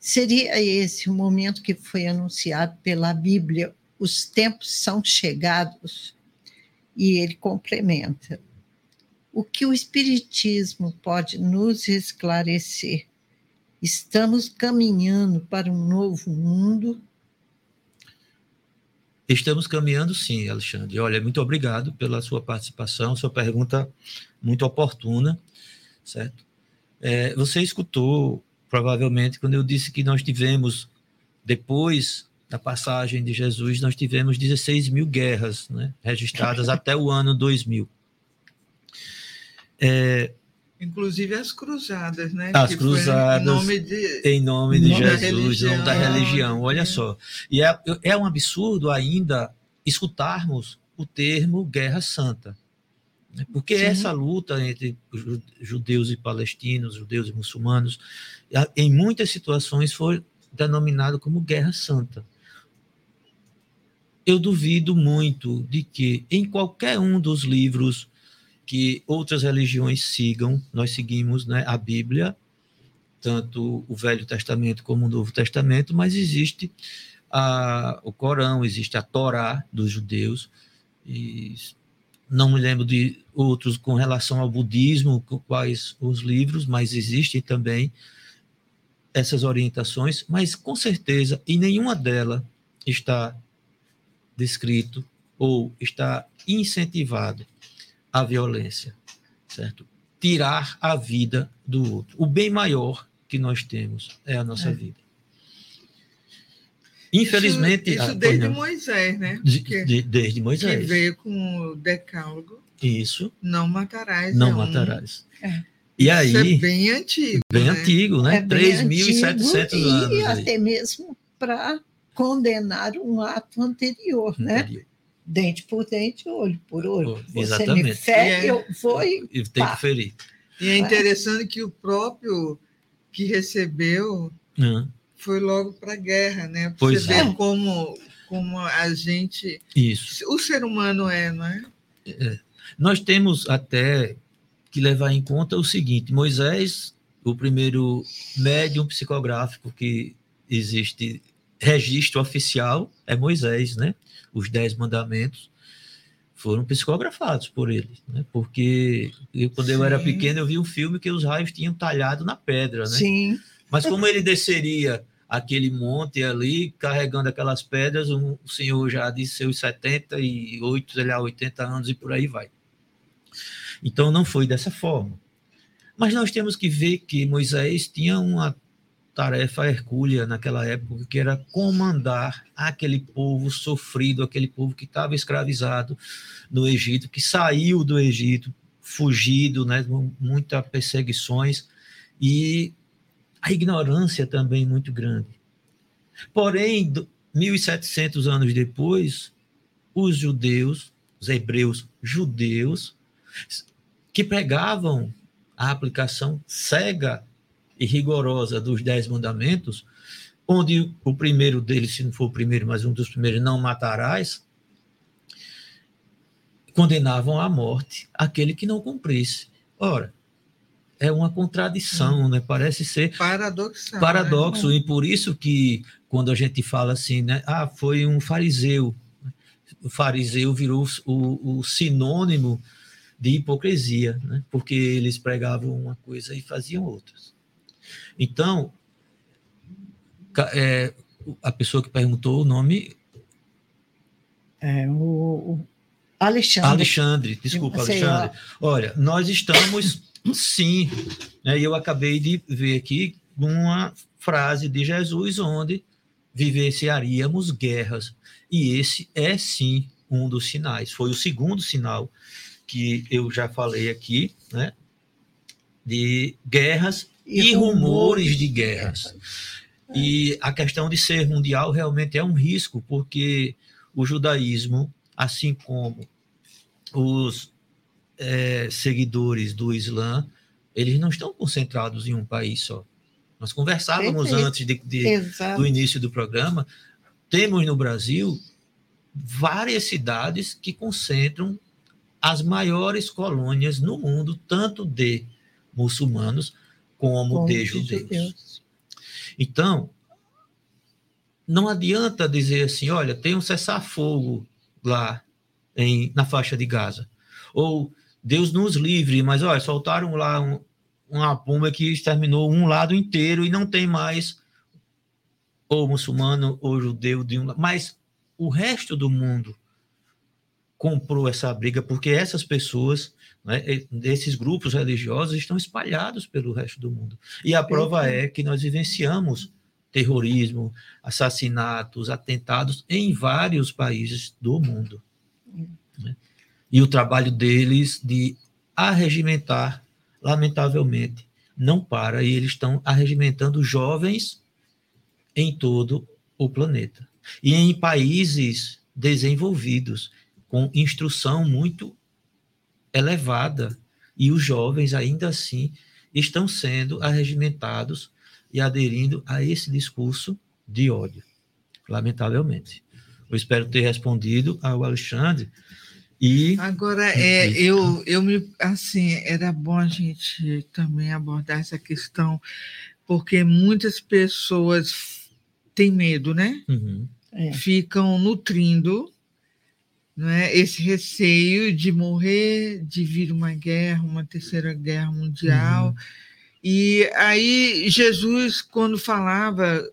Speaker 3: Seria esse o momento que foi anunciado pela Bíblia, os tempos são chegados. E ele complementa: o que o Espiritismo pode nos esclarecer? Estamos caminhando para um novo mundo?
Speaker 4: Estamos caminhando sim, Alexandre. Olha, muito obrigado pela sua participação, sua pergunta muito oportuna, certo? É, você escutou provavelmente, quando eu disse que nós tivemos, depois da passagem de Jesus, nós tivemos 16 mil guerras né, registradas até o ano 2000.
Speaker 2: É, Inclusive as cruzadas, né?
Speaker 4: As cruzadas. Em nome de, em nome de nome Jesus, em nome da religião. Olha é. só. E é, é um absurdo ainda escutarmos o termo Guerra Santa. Porque Sim. essa luta entre judeus e palestinos, judeus e muçulmanos, em muitas situações foi denominado como Guerra Santa. eu duvido muito de que em qualquer um dos livros que outras religiões sigam, nós seguimos né, a Bíblia, tanto o Velho Testamento como o Novo Testamento, mas existe a, o Corão, existe a Torá dos judeus, e não me lembro de outros com relação ao budismo, quais os livros, mas existem também essas orientações, mas com certeza em nenhuma delas está descrito ou está incentivado a violência, certo? Tirar a vida do outro. O bem maior que nós temos é a nossa é. vida. Infelizmente.
Speaker 2: Isso, isso ah, desde Moisés, né?
Speaker 4: De, de, desde Moisés.
Speaker 2: Que veio com o decálogo.
Speaker 4: Isso.
Speaker 2: Não matarás.
Speaker 4: Não é matarás. Um... É. E aí, Isso
Speaker 2: é bem antigo.
Speaker 4: Bem né? antigo, né? É 3.700 anos.
Speaker 3: E até mesmo para condenar um ato anterior, né? anterior. né? Dente por dente, olho por olho.
Speaker 4: Oh, exatamente. Você me
Speaker 3: fere, é, eu vou e.
Speaker 4: Tem que ferir.
Speaker 2: E é interessante que o próprio que recebeu uhum. Foi logo para a guerra, né? Pra você
Speaker 4: é.
Speaker 2: ver como, como a gente.
Speaker 4: Isso.
Speaker 2: O ser humano é, não é?
Speaker 4: é? Nós temos até que levar em conta o seguinte: Moisés, o primeiro médium psicográfico que existe registro oficial é Moisés, né? Os Dez Mandamentos foram psicografados por ele, né? Porque eu, quando Sim. eu era pequeno eu vi um filme que os raios tinham talhado na pedra, né?
Speaker 2: Sim.
Speaker 4: Mas como ele desceria aquele monte ali, carregando aquelas pedras, um, senhor já de seus 78, sei lá, 80 anos e por aí vai. Então não foi dessa forma. Mas nós temos que ver que Moisés tinha uma tarefa hercúlea naquela época, que era comandar aquele povo sofrido, aquele povo que estava escravizado no Egito, que saiu do Egito, fugido, né, muitas perseguições e a ignorância também muito grande. Porém, 1700 anos depois, os judeus, os hebreus judeus, que pregavam a aplicação cega e rigorosa dos Dez Mandamentos, onde o primeiro deles, se não for o primeiro, mas um dos primeiros, não matarás, condenavam à morte aquele que não cumprisse. Ora, é uma contradição, hum. né? Parece ser
Speaker 2: paradoxal.
Speaker 4: Paradoxo, né? e por isso que quando a gente fala assim, né? Ah, foi um fariseu. O fariseu virou o, o sinônimo de hipocrisia, né? porque eles pregavam uma coisa e faziam outras. Então, é, a pessoa que perguntou o nome.
Speaker 3: É o, Alexandre.
Speaker 4: Alexandre, desculpa, Alexandre. Olha, nós estamos, sim, eu acabei de ver aqui uma frase de Jesus onde vivenciaríamos guerras. E esse é, sim, um dos sinais. Foi o segundo sinal que eu já falei aqui, né? De guerras e, e rumores de guerras. E a questão de ser mundial realmente é um risco, porque o judaísmo, assim como os é, seguidores do Islã, eles não estão concentrados em um país só. Nós conversávamos antes de, de, do início do programa. Temos no Brasil várias cidades que concentram as maiores colônias no mundo, tanto de muçulmanos como, de judeus. Deus. Então, não adianta dizer assim, olha, tem um cessar-fogo lá em, na faixa de Gaza. Ou Deus nos livre, mas olha, soltaram lá um, uma bomba que exterminou um lado inteiro e não tem mais ou muçulmano ou judeu de um mas o resto do mundo comprou essa briga, porque essas pessoas, né, esses grupos religiosos estão espalhados pelo resto do mundo. E a prova é que nós vivenciamos terrorismo, assassinatos, atentados em vários países do mundo. Né? E o trabalho deles de arregimentar, lamentavelmente, não para, e eles estão arregimentando jovens em todo o planeta. E em países desenvolvidos com instrução muito elevada, e os jovens ainda assim estão sendo arregimentados e aderindo a esse discurso de ódio, lamentavelmente. Eu espero ter respondido ao Alexandre. E
Speaker 2: agora é eu eu me assim era bom a gente também abordar essa questão porque muitas pessoas têm medo, né?
Speaker 4: Uhum.
Speaker 2: É. Ficam nutrindo é? esse receio de morrer, de vir uma guerra, uma terceira guerra mundial. Uhum. E aí Jesus, quando falava,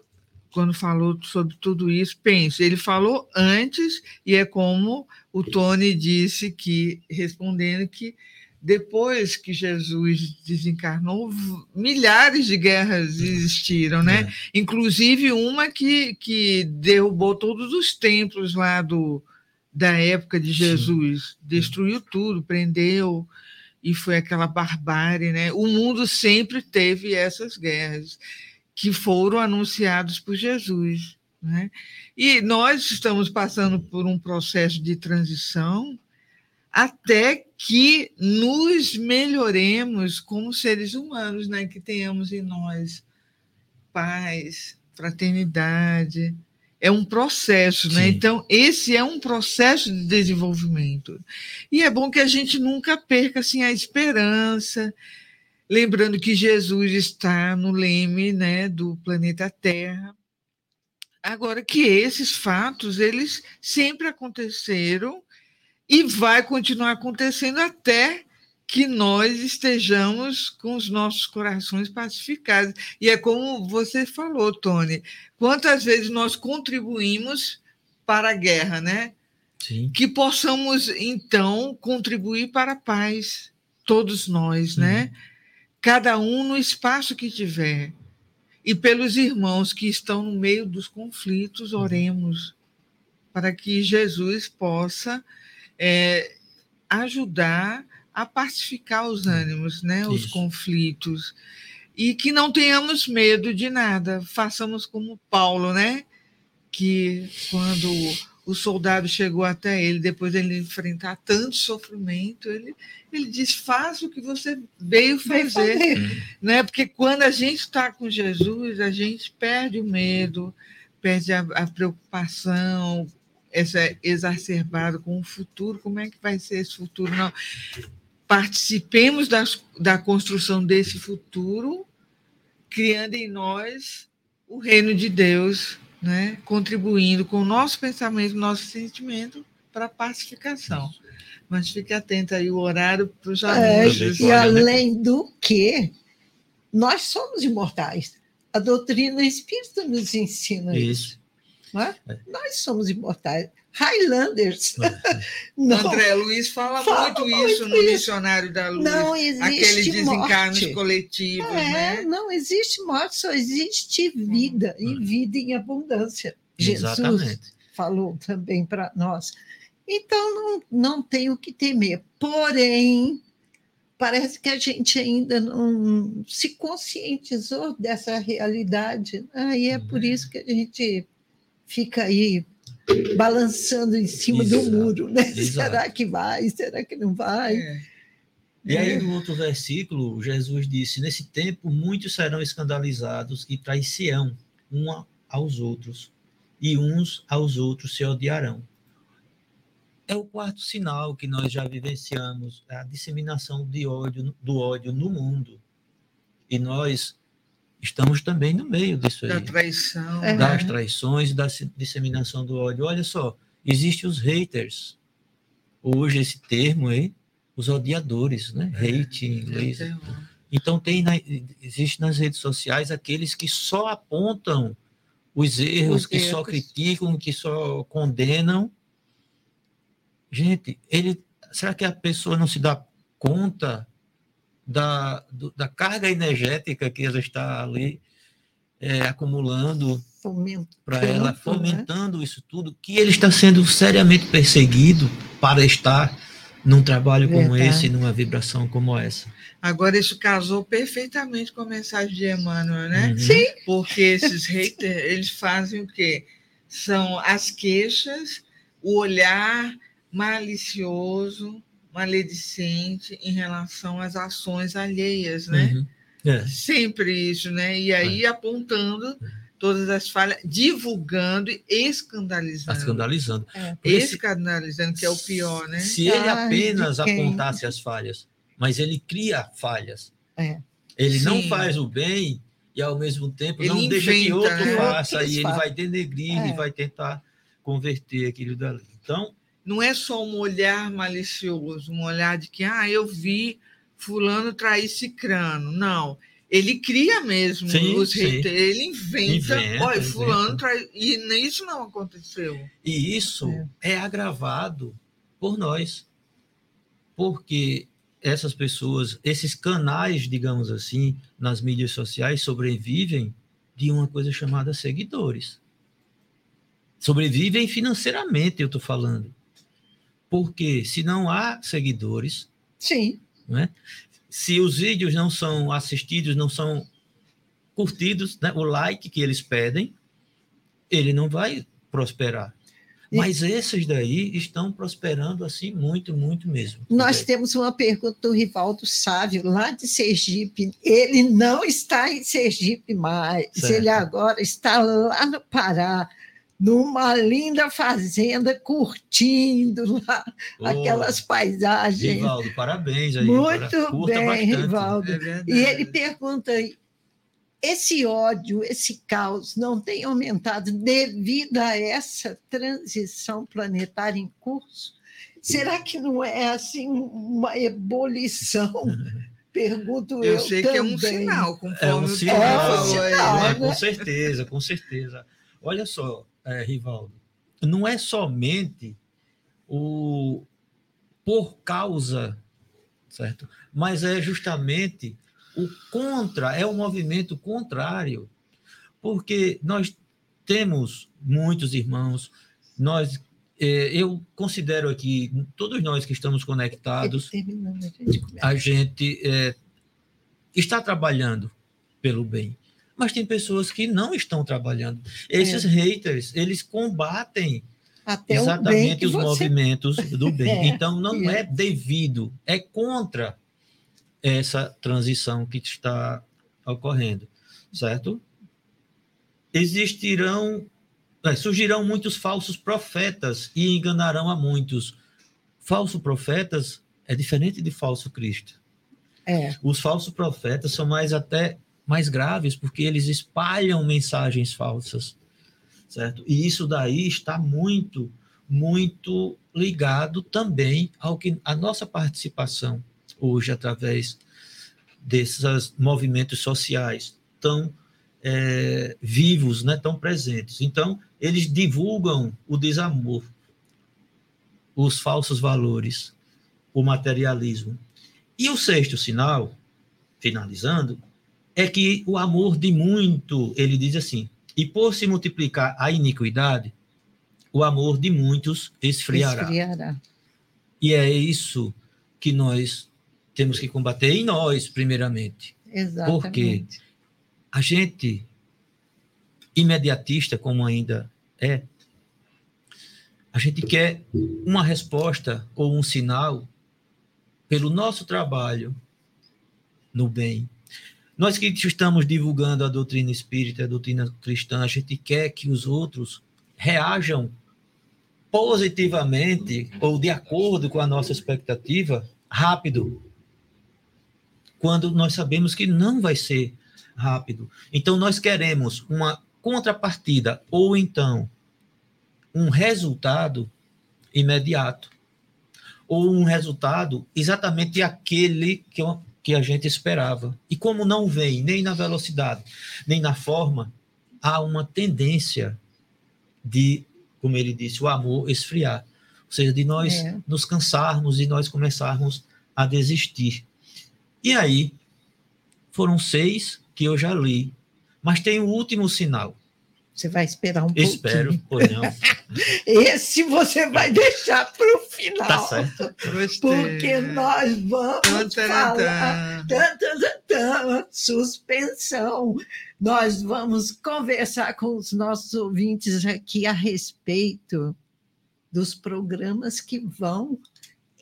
Speaker 2: quando falou sobre tudo isso, pense, ele falou antes, e é como o Tony disse que, respondendo que depois que Jesus desencarnou, milhares de guerras existiram, né? É. Inclusive uma que, que derrubou todos os templos lá do, da época de Jesus, Sim. destruiu tudo, prendeu, e foi aquela barbárie, né? O mundo sempre teve essas guerras que foram anunciadas por Jesus, né? E nós estamos passando por um processo de transição até que nos melhoremos como seres humanos, né? Que tenhamos em nós paz, fraternidade, é um processo, né? Então, esse é um processo de desenvolvimento. E é bom que a gente nunca perca assim, a esperança, lembrando que Jesus está no leme né, do planeta Terra. Agora que esses fatos, eles sempre aconteceram e vai continuar acontecendo até que nós estejamos com os nossos corações pacificados. E é como você falou, Tony, quantas vezes nós contribuímos para a guerra, né?
Speaker 4: Sim.
Speaker 2: Que possamos, então, contribuir para a paz, todos nós, né? uhum. né? Cada um no espaço que tiver. E pelos irmãos que estão no meio dos conflitos, uhum. oremos para que Jesus possa é, ajudar a pacificar os ânimos, né, os conflitos, e que não tenhamos medo de nada, façamos como Paulo, né, que quando o soldado chegou até ele, depois de ele enfrentar tanto sofrimento, ele, ele diz: faça o que você veio fazer. fazer. Né? Porque quando a gente está com Jesus, a gente perde o medo, perde a, a preocupação, essa exacerbada com o futuro, como é que vai ser esse futuro? Não participemos das, da construção desse futuro, criando em nós o reino de Deus, né? contribuindo com o nosso pensamento, nosso sentimento para a pacificação. Mas fique atento aí o horário para os
Speaker 3: é, amigos. É, e além do que, nós somos imortais. A doutrina espírita nos ensina isso. isso é? Nós somos imortais. Highlanders.
Speaker 2: não, André Luiz fala, fala muito, muito isso no isso. Missionário da Luz.
Speaker 3: Não existe
Speaker 2: Aqueles desencarnos morte. coletivos, é, né?
Speaker 3: Não existe morte, só existe vida, e hum. vida em abundância.
Speaker 4: Exatamente. Jesus
Speaker 3: falou também para nós. Então, não, não tem o que temer. Porém, parece que a gente ainda não se conscientizou dessa realidade. Né? E é por uhum. isso que a gente fica aí balançando em cima Exato. do muro, né? Será que vai? Será que não vai? É.
Speaker 4: E aí, no outro versículo, Jesus disse: Nesse tempo, muitos serão escandalizados e traição um aos outros, e uns aos outros se odiarão. É o quarto sinal que nós já vivenciamos, a disseminação de ódio, do ódio no mundo. E nós estamos também no meio disso aí.
Speaker 2: Da traição.
Speaker 4: Das traições, da disseminação do ódio. Olha só, existem os haters. Hoje, esse termo aí, os odiadores, né? É, Hate em inglês. Então, tem na, existe nas redes sociais aqueles que só apontam os erros, os que erros. só criticam, que só condenam. Gente, ele, será que a pessoa não se dá conta da, do, da carga energética que ela está ali é, acumulando para ela, né? fomentando né? isso tudo, que ele está sendo seriamente perseguido para estar num trabalho Verdade. como esse, numa vibração como essa.
Speaker 2: Agora, isso casou perfeitamente com a mensagem de Emmanuel, né?
Speaker 3: Uhum. Sim.
Speaker 2: Porque esses haters, eles fazem o quê? São as queixas, o olhar malicioso, maledicente em relação às ações alheias, né? Uhum. É. Sempre isso, né? E aí é. apontando todas as falhas, divulgando e escandalizando.
Speaker 4: Escandalizando.
Speaker 2: É. Escandalizando, que é o pior, né?
Speaker 4: Se ele apenas apontasse as falhas, mas ele cria falhas.
Speaker 3: É.
Speaker 4: Ele Sim. não faz o bem e, ao mesmo tempo, ele não inventa, deixa que outro né? faça, e ele vai denegrir, é. e vai tentar converter aquilo dali. Então.
Speaker 2: Não é só um olhar malicioso, um olhar de que, ah, eu vi fulano trair cicrano. Não ele cria mesmo sim, os haters, ele inventa, inventa olha, fulano traz, e isso não aconteceu.
Speaker 4: E isso é. é agravado por nós. Porque essas pessoas, esses canais, digamos assim, nas mídias sociais sobrevivem de uma coisa chamada seguidores. Sobrevivem financeiramente, eu estou falando. Porque se não há seguidores,
Speaker 3: Sim.
Speaker 4: Né, se os vídeos não são assistidos, não são curtidos, né, o like que eles pedem, ele não vai prosperar. Mas esses daí estão prosperando assim muito, muito mesmo.
Speaker 3: Nós temos uma pergunta do Rivaldo Sávio, lá de Sergipe. Ele não está em Sergipe mais, certo. ele agora está lá no Pará numa linda fazenda, curtindo lá aquelas paisagens.
Speaker 4: Rivaldo, parabéns aí.
Speaker 3: Muito bem, bastante. Rivaldo. É e ele pergunta esse ódio, esse caos não tem aumentado devido a essa transição planetária em curso? Será que não é assim uma ebulição? Pergunto eu.
Speaker 2: Eu sei
Speaker 3: também.
Speaker 2: que é um sinal, conforme
Speaker 4: é um sinal, é um sinal né? com certeza, com certeza. Olha só, é, Rivaldo, não é somente o por causa, certo? Mas é justamente o contra, é o movimento contrário. Porque nós temos muitos irmãos, nós é, eu considero aqui, todos nós que estamos conectados, a gente é, está trabalhando pelo bem mas tem pessoas que não estão trabalhando. Esses é. haters, eles combatem Até exatamente os você... movimentos do bem. É. Então, não é. é devido, é contra essa transição que está ocorrendo, certo? Existirão, é, surgirão muitos falsos profetas e enganarão a muitos. Falsos profetas é diferente de falso Cristo.
Speaker 3: É.
Speaker 4: Os falsos profetas são mais até mais graves, porque eles espalham mensagens falsas, certo? E isso daí está muito, muito ligado também ao que a nossa participação hoje através desses movimentos sociais tão é, vivos, né, tão presentes. Então, eles divulgam o desamor, os falsos valores, o materialismo. E o sexto sinal, finalizando, é que o amor de muito, ele diz assim, e por se multiplicar a iniquidade, o amor de muitos esfriará. esfriará. E é isso que nós temos que combater em nós, primeiramente.
Speaker 3: Exatamente.
Speaker 4: Porque a gente, imediatista como ainda é, a gente quer uma resposta ou um sinal pelo nosso trabalho no bem, nós que estamos divulgando a doutrina espírita, a doutrina cristã, a gente quer que os outros reajam positivamente ou de acordo com a nossa expectativa rápido. Quando nós sabemos que não vai ser rápido. Então nós queremos uma contrapartida ou então um resultado imediato ou um resultado exatamente aquele que que a gente esperava. E como não vem nem na velocidade, nem na forma, há uma tendência de, como ele disse, o amor esfriar. Ou seja, de nós é. nos cansarmos e nós começarmos a desistir. E aí, foram seis que eu já li. Mas tem o último sinal.
Speaker 3: Você vai esperar um
Speaker 4: Espero,
Speaker 3: pouquinho.
Speaker 4: Espero, não.
Speaker 3: Esse você vai deixar para o final.
Speaker 4: Tá certo.
Speaker 3: Porque nós vamos falar suspensão. Nós vamos conversar com os nossos ouvintes aqui a respeito dos programas que vão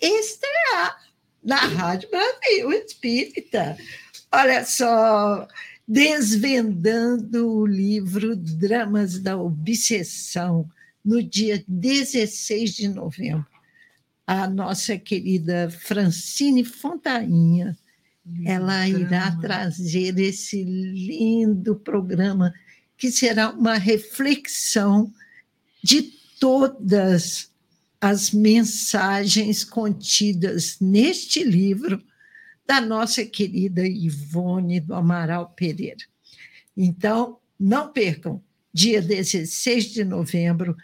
Speaker 3: estrear na Rádio Brasil Espírita. Olha só, desvendando o livro Dramas da Obsessão, no dia 16 de novembro. A nossa querida Francine Fontainha, ela irá trazer esse lindo programa que será uma reflexão de todas as mensagens contidas neste livro da nossa querida Ivone do Amaral Pereira. Então, não percam, dia 16 de novembro,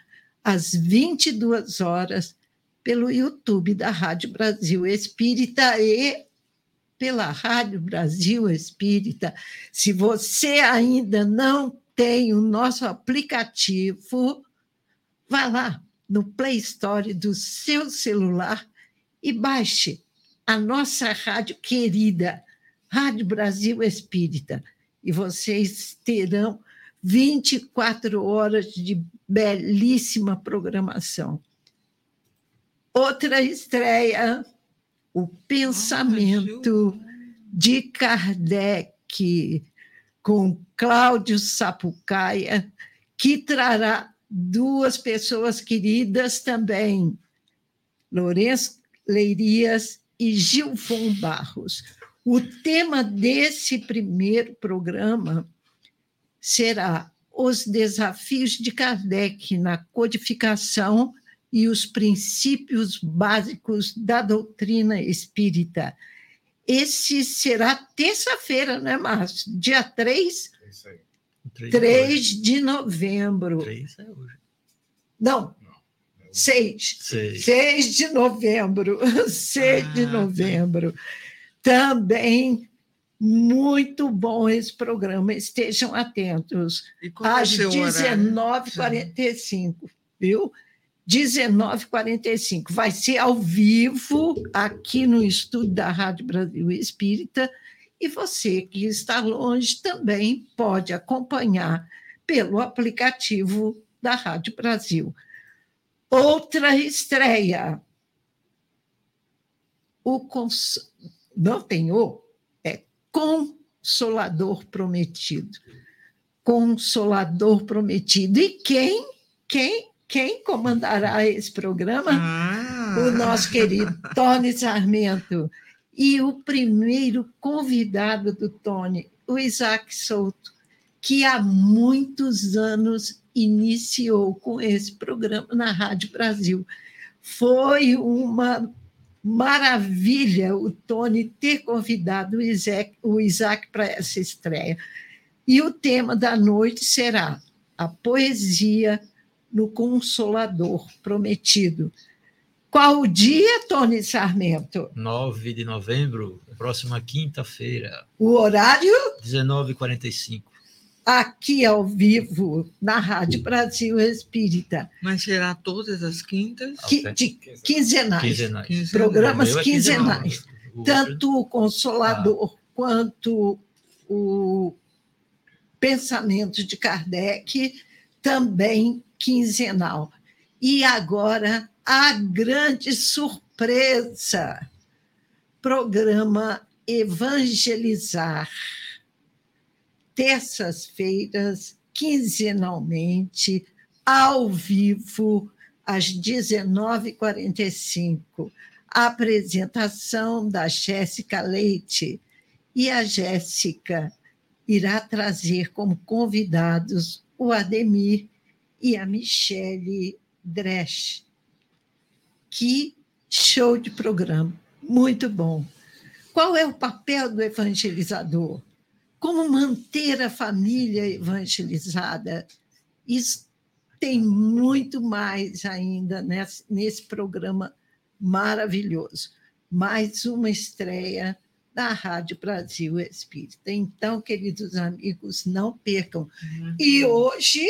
Speaker 3: às 22 horas, pelo YouTube da Rádio Brasil Espírita e pela Rádio Brasil Espírita. Se você ainda não tem o nosso aplicativo, vá lá no Play Store do seu celular e baixe a nossa rádio querida, Rádio Brasil Espírita, e vocês terão 24 horas de belíssima programação. Outra estreia, o pensamento de Kardec, com Cláudio Sapucaia, que trará duas pessoas queridas também, Lourenço Leirias e Gilvon Barros. O tema desse primeiro programa será os desafios de Kardec na codificação e os princípios básicos da doutrina espírita. Esse será terça-feira, não é, Márcio? Dia 3? 3, 3 de novembro. 3 é hoje. Não, 6. 6 de novembro. 6 ah, de novembro. Também muito bom esse programa. Estejam atentos. Às 19h45, viu? 19h45. Vai ser ao vivo aqui no estúdio da Rádio Brasil Espírita. E você que está longe também pode acompanhar pelo aplicativo da Rádio Brasil. Outra estreia. O cons... Não tem o, é Consolador Prometido. Consolador Prometido. E quem, quem, quem comandará esse programa? Ah. O nosso querido Tony Sarmento. E o primeiro convidado do Tony, o Isaac Souto, que há muitos anos iniciou com esse programa na Rádio Brasil. Foi uma maravilha o Tony ter convidado o Isaac, para essa estreia. E o tema da noite será a poesia no Consolador Prometido. Qual o dia, Tony Sarmento?
Speaker 4: 9 de novembro, próxima quinta-feira.
Speaker 3: O horário?
Speaker 4: 19h45
Speaker 3: aqui ao vivo na Rádio Brasil Espírita.
Speaker 2: Mas será todas as quintas?
Speaker 3: Que, de, quinzenais. quinzenais. Programas é quinzenais. Tanto o Consolador ah. quanto o Pensamento de Kardec, também quinzenal. E agora, a grande surpresa: programa Evangelizar terças-feiras, quinzenalmente, ao vivo, às 19h45. A apresentação da Jéssica Leite. E a Jéssica irá trazer como convidados o Ademir e a Michele Dresch. Que show de programa! Muito bom. Qual é o papel do evangelizador? Como manter a família evangelizada. Isso tem muito mais ainda nesse, nesse programa maravilhoso. Mais uma estreia da Rádio Brasil Espírita. Então, queridos amigos, não percam. Uhum. E hoje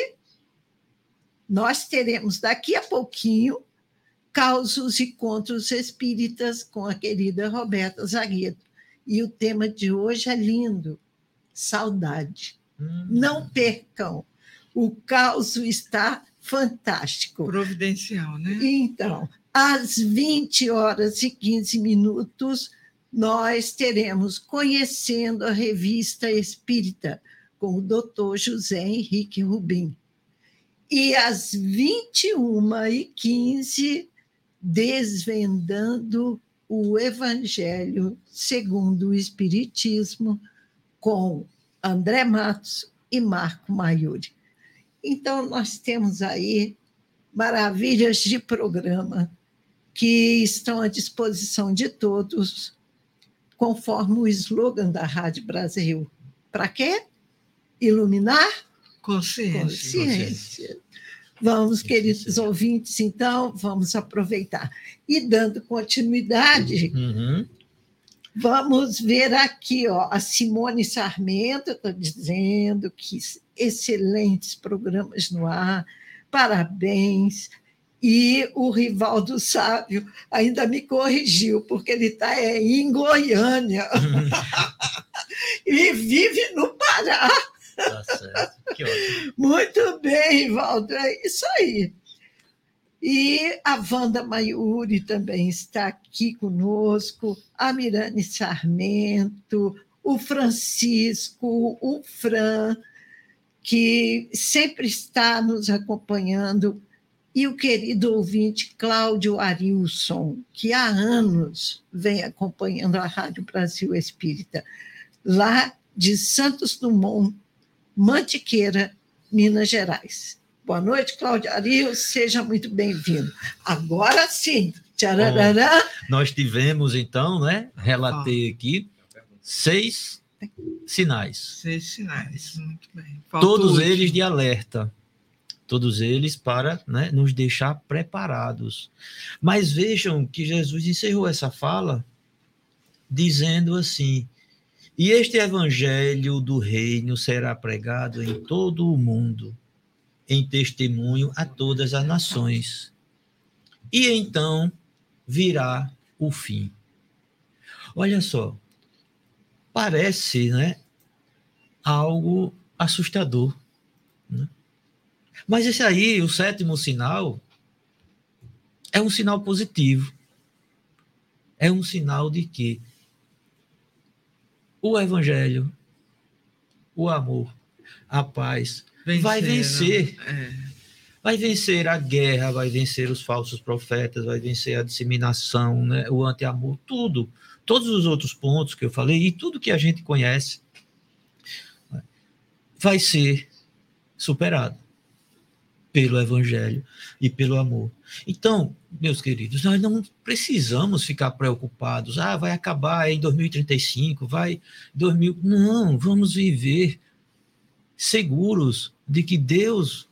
Speaker 3: nós teremos daqui a pouquinho causos e contos espíritas com a querida Roberta Zagueto. E o tema de hoje é lindo saudade. Hum. Não percam. O caos está fantástico.
Speaker 2: Providencial, né?
Speaker 3: Então, às 20 horas e 15 minutos, nós teremos Conhecendo a Revista Espírita, com o doutor José Henrique Rubim. E às 21h15, Desvendando o Evangelho segundo o Espiritismo, com André Matos e Marco Maiuri. Então, nós temos aí maravilhas de programa que estão à disposição de todos, conforme o slogan da Rádio Brasil. Para quê? Iluminar
Speaker 2: consciência.
Speaker 3: consciência. Vamos, queridos ouvintes, então, vamos aproveitar. E dando continuidade,
Speaker 4: Uhum.
Speaker 3: Vamos ver aqui, ó, a Simone Sarmento está dizendo que excelentes programas no ar, parabéns. E o Rivaldo Sábio ainda me corrigiu, porque ele está em Goiânia e vive no Pará.
Speaker 4: Tá certo. Que ótimo.
Speaker 3: Muito bem, Rivaldo, é isso aí. E a Wanda Maiuri também está aqui conosco, a Mirane Sarmento, o Francisco, o Fran, que sempre está nos acompanhando, e o querido ouvinte Cláudio Arilson, que há anos vem acompanhando a Rádio Brasil Espírita, lá de Santos Dumont, Mantiqueira, Minas Gerais. Boa noite, Cláudio Aril, seja muito bem-vindo. Agora sim, tchararará,
Speaker 4: Nós tivemos, então, né? Relatei aqui seis sinais.
Speaker 2: Seis sinais. Muito bem. Faltou
Speaker 4: Todos eles de alerta. Todos eles para né, nos deixar preparados. Mas vejam que Jesus encerrou essa fala dizendo assim: E este evangelho do reino será pregado em todo o mundo, em testemunho a todas as nações. E então virá o fim. Olha só, parece, né, algo assustador. né? Mas esse aí, o sétimo sinal, é um sinal positivo. É um sinal de que o evangelho, o amor, a paz, vai vencer.
Speaker 2: É.
Speaker 4: vai vencer a guerra, vai vencer os falsos profetas, vai vencer a disseminação, né, o anti-amor, tudo. Todos os outros pontos que eu falei e tudo que a gente conhece né, vai ser superado pelo evangelho e pelo amor. Então, meus queridos, nós não precisamos ficar preocupados. Ah, vai acabar em 2035, vai em 2000. Não, vamos viver seguros de que Deus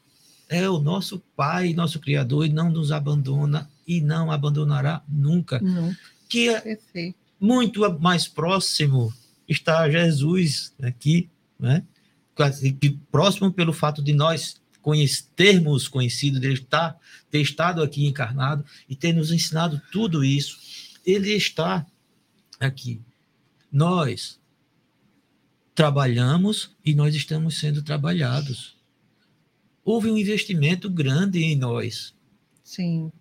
Speaker 4: é o nosso Pai, nosso Criador, e não nos abandona e não abandonará nunca.
Speaker 3: Não,
Speaker 4: Que é
Speaker 3: perfeito.
Speaker 4: muito mais próximo está Jesus aqui, né? Próximo pelo fato de nós termos conhecido dele, estar, ter estado aqui encarnado e ter nos ensinado tudo isso. Ele está aqui. Nós trabalhamos e nós estamos sendo trabalhados. Houve um investimento grande em nós.
Speaker 3: Sim,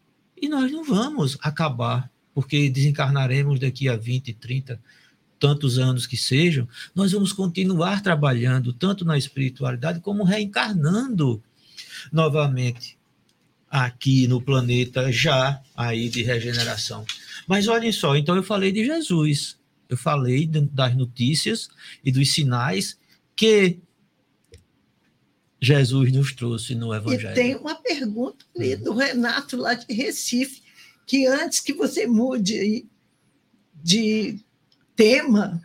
Speaker 4: E nós não vamos acabar, porque desencarnaremos daqui a 20, 30, tantos anos que sejam, nós vamos continuar trabalhando tanto na espiritualidade como reencarnando novamente aqui no planeta já aí de regeneração. Mas olhem só, então eu falei de Jesus, eu falei das notícias e dos sinais que Jesus nos trouxe no
Speaker 3: E
Speaker 4: Evangelho.
Speaker 3: tem uma pergunta ali do Renato, lá de Recife, que antes que você mude de tema,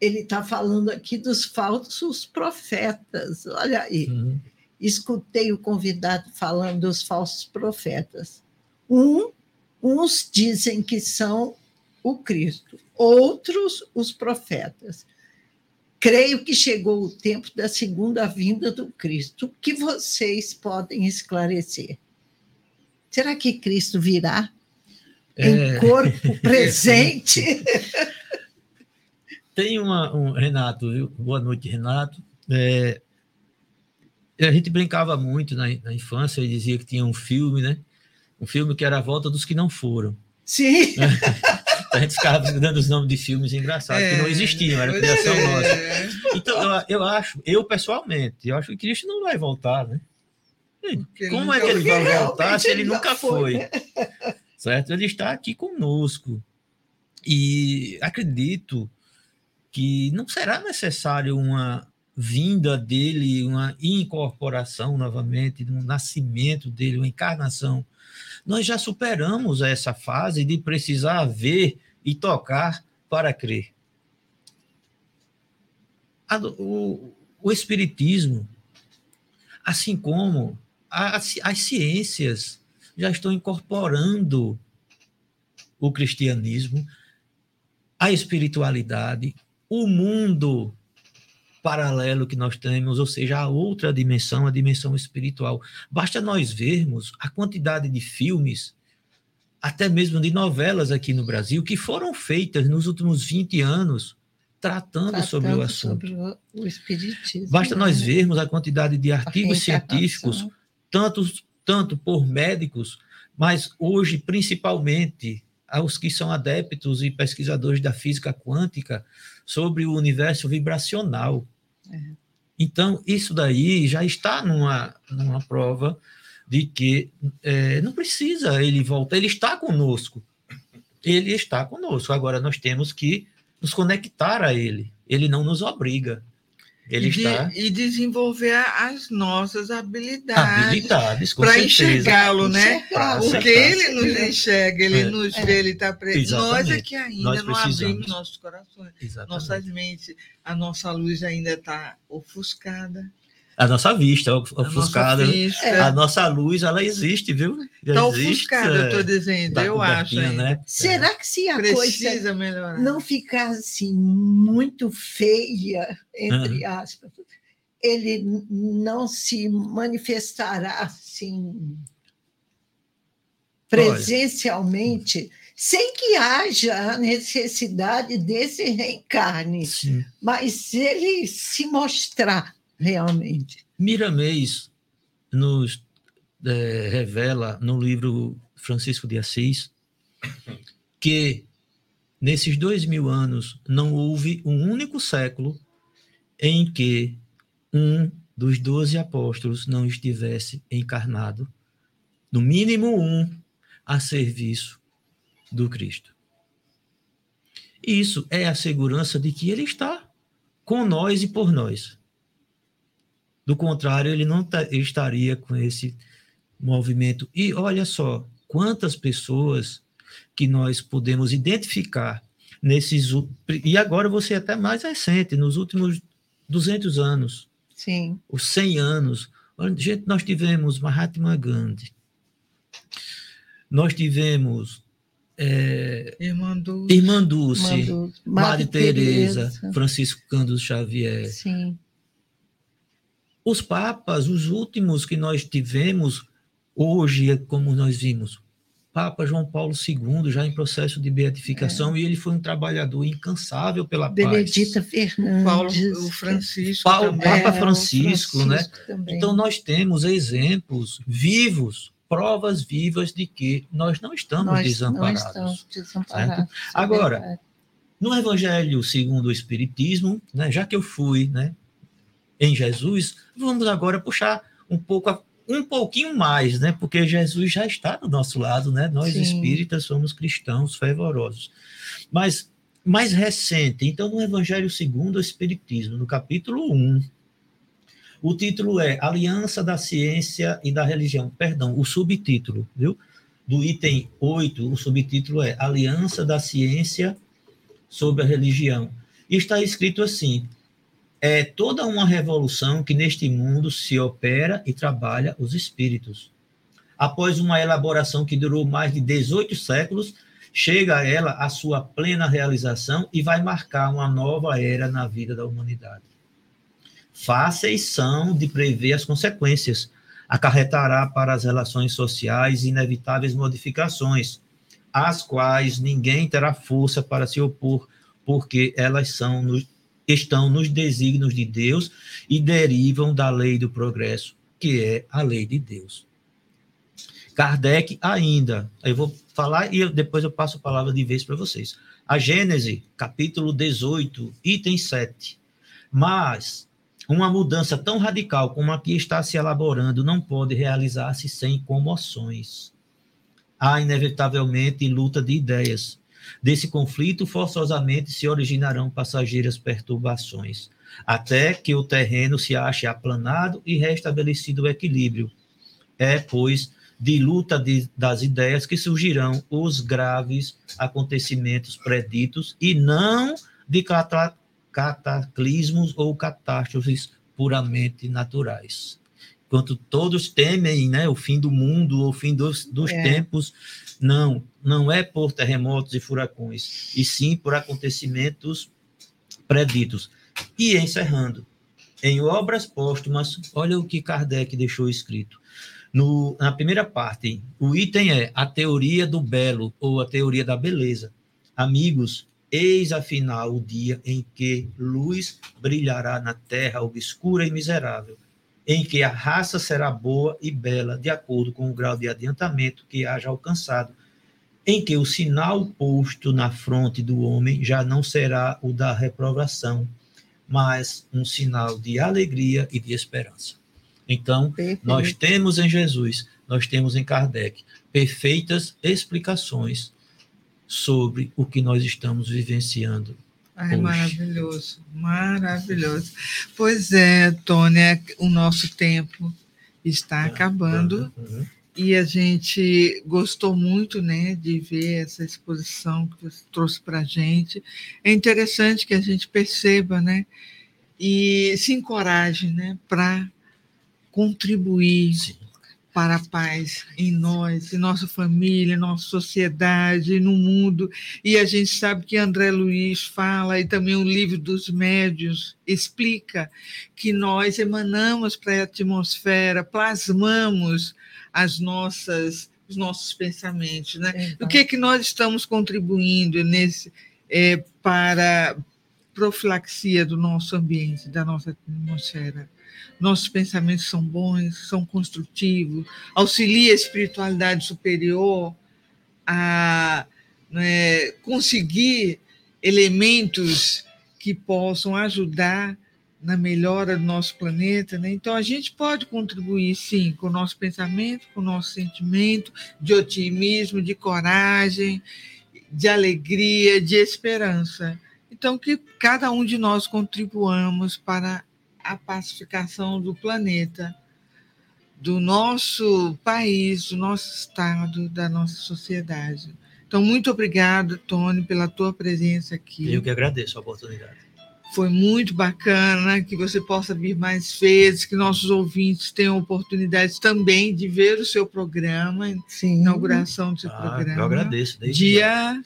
Speaker 3: ele está falando aqui dos falsos profetas. Olha aí,
Speaker 4: Uhum.
Speaker 3: escutei o convidado falando dos falsos profetas. Um, uns dizem que são o Cristo, outros os profetas. Creio que chegou o tempo da segunda vinda do Cristo. O que vocês podem esclarecer? Será que Cristo virá
Speaker 4: É.
Speaker 3: em corpo presente?
Speaker 4: Tem uma, um Renato, viu? Boa noite, Renato. É, a gente brincava muito na, na infância e dizia que tinha um filme, né? Um filme que era a volta dos que não foram.
Speaker 3: Sim,
Speaker 4: A gente ficava dando os nomes de filmes engraçados é, que não existiam, era criação é. nossa. Então, eu, eu acho, eu pessoalmente, eu acho que Cristo não vai voltar, né? Porque Como é que ele vai voltar se ele nunca foi? foi? Certo? Ele está aqui conosco. E acredito que não será necessário uma vinda dele, uma incorporação novamente, um nascimento dele, uma encarnação. Nós já superamos essa fase de precisar ver e tocar para crer. O, o Espiritismo, assim como as, as ciências, já estão incorporando o cristianismo, a espiritualidade, o mundo paralelo que nós temos, ou seja, a outra dimensão, a dimensão espiritual. Basta nós vermos a quantidade de filmes, até mesmo de novelas aqui no Brasil, que foram feitas nos últimos 20 anos tratando, tratando sobre o assunto. Sobre
Speaker 3: o, espiritismo.
Speaker 4: Basta né? nós vermos a quantidade de artigos científicos, tanto, tanto por médicos, mas hoje, principalmente, aos que são adeptos e pesquisadores da física quântica, sobre o universo vibracional. É. Então, isso daí já está numa, numa prova de que é, não precisa ele voltar, ele está conosco. Ele está conosco. Agora nós temos que nos conectar a ele. Ele não nos obriga. Ele
Speaker 2: e,
Speaker 4: está...
Speaker 2: e desenvolver as nossas habilidades,
Speaker 4: habilidades
Speaker 2: para enxergá-lo, né? Porque ele nos enxerga, ele é. nos vê, ele está presente. Nós é que ainda não abrimos nossos corações, Exatamente. nossas mentes, a nossa luz ainda está ofuscada.
Speaker 4: A nossa vista ofuscada. A nossa, vista. a nossa luz, ela existe, viu?
Speaker 2: Está ofuscada, eu estou dizendo, tá eu acho. Né?
Speaker 3: Será que se a Precisa coisa melhorar. não ficar assim muito feia, entre uhum. aspas, ele não se manifestará assim presencialmente, Olha. sem que haja a necessidade desse reencarne, Sim. mas se ele se mostrar realmente.
Speaker 4: Miramês nos é, revela no livro Francisco de Assis que nesses dois mil anos não houve um único século em que um dos doze apóstolos não estivesse encarnado, no mínimo um, a serviço do Cristo. Isso é a segurança de que ele está com nós e por nós. Do contrário, ele não estaria com esse movimento. E olha só, quantas pessoas que nós podemos identificar nesses. E agora você é até mais recente, nos últimos 200 anos.
Speaker 3: Sim.
Speaker 4: Os 100 anos. Gente, nós tivemos Mahatma Gandhi. Nós tivemos é,
Speaker 2: Irmã Dulce,
Speaker 4: Irmã Dulce, Madre Teresa, Francisco Cândido Xavier.
Speaker 3: Sim.
Speaker 4: Os papas, os últimos que nós tivemos hoje, como nós vimos, Papa João Paulo II, já em processo de beatificação, é. e ele foi um trabalhador incansável pela
Speaker 3: Benedita
Speaker 4: paz.
Speaker 3: Benedita Fernandes. Paulo,
Speaker 2: o Francisco
Speaker 4: Paulo, também. Papa Francisco, é, Francisco né? Também. Então, nós temos exemplos vivos, provas vivas de que nós não estamos nós desamparados. Não estamos desamparados. É Agora, no Evangelho segundo o Espiritismo, né, já que eu fui né, em Jesus, vamos agora puxar um pouco um pouquinho mais, né? Porque Jesus já está do nosso lado, né? Nós Sim. espíritas somos cristãos fervorosos. Mas mais recente, então no Evangelho segundo o Espiritismo, no capítulo 1, o título é Aliança da Ciência e da Religião. Perdão, o subtítulo, viu? Do item 8, o subtítulo é Aliança da Ciência sobre a Religião. E está escrito assim: é toda uma revolução que neste mundo se opera e trabalha os espíritos. Após uma elaboração que durou mais de 18 séculos, chega ela à sua plena realização e vai marcar uma nova era na vida da humanidade. Fáceis são de prever as consequências, acarretará para as relações sociais inevitáveis modificações, às quais ninguém terá força para se opor, porque elas são estão nos desígnios de Deus e derivam da lei do progresso, que é a lei de Deus. Kardec ainda. Eu vou falar e eu, depois eu passo a palavra de vez para vocês. A Gênese, capítulo 18, item 7. Mas uma mudança tão radical como a que está se elaborando não pode realizar-se sem comoções. Há, inevitavelmente, luta de ideias. Desse conflito, forçosamente se originarão passageiras perturbações, até que o terreno se ache aplanado e restabelecido o equilíbrio. É, pois, de luta de, das ideias que surgirão os graves acontecimentos preditos e não de cata, cataclismos ou catástrofes puramente naturais. Enquanto todos temem né, o fim do mundo, o fim dos, dos é. tempos, não, não é por terremotos e furacões, e sim por acontecimentos preditos. E encerrando, em obras póstumas, olha o que Kardec deixou escrito. No, na primeira parte, o item é a teoria do belo ou a teoria da beleza. Amigos, eis afinal o dia em que luz brilhará na terra obscura e miserável, em que a raça será boa e bela, de acordo com o grau de adiantamento que haja alcançado, em que o sinal posto na fronte do homem já não será o da reprovação, mas um sinal de alegria e de esperança. Então, Perfeito. nós temos em Jesus, nós temos em Kardec perfeitas explicações sobre o que nós estamos vivenciando.
Speaker 2: Ai, maravilhoso, maravilhoso. Pois é, Tônia, o nosso tempo está é, acabando. Uhum. E a gente gostou muito né, de ver essa exposição que você trouxe para a gente. É interessante que a gente perceba né, e se encoraje né, para contribuir Sim. Para a paz em nós, em nossa família, em nossa sociedade, no mundo. E a gente sabe que André Luiz fala, e também o livro dos médios explica que nós emanamos para a atmosfera, plasmamos as nossas os nossos pensamentos, né? O que é que nós estamos contribuindo nesse é, para profilaxia do nosso ambiente, da nossa atmosfera? Nossos pensamentos são bons, são construtivos, auxilia a espiritualidade superior a né, conseguir elementos que possam ajudar na melhora do nosso planeta. Né? Então, a gente pode contribuir, sim, com o nosso pensamento, com o nosso sentimento de otimismo, de coragem, de alegria, de esperança. Então, que cada um de nós contribuamos para a pacificação do planeta, do nosso país, do nosso estado, da nossa sociedade. Então, muito obrigada, Tony, pela tua presença aqui.
Speaker 4: Eu que agradeço a oportunidade.
Speaker 2: Foi muito bacana que você possa vir mais vezes, que nossos ouvintes tenham oportunidade também de ver o seu programa, Sim. inauguração do seu ah, programa.
Speaker 4: Eu agradeço.
Speaker 2: Dia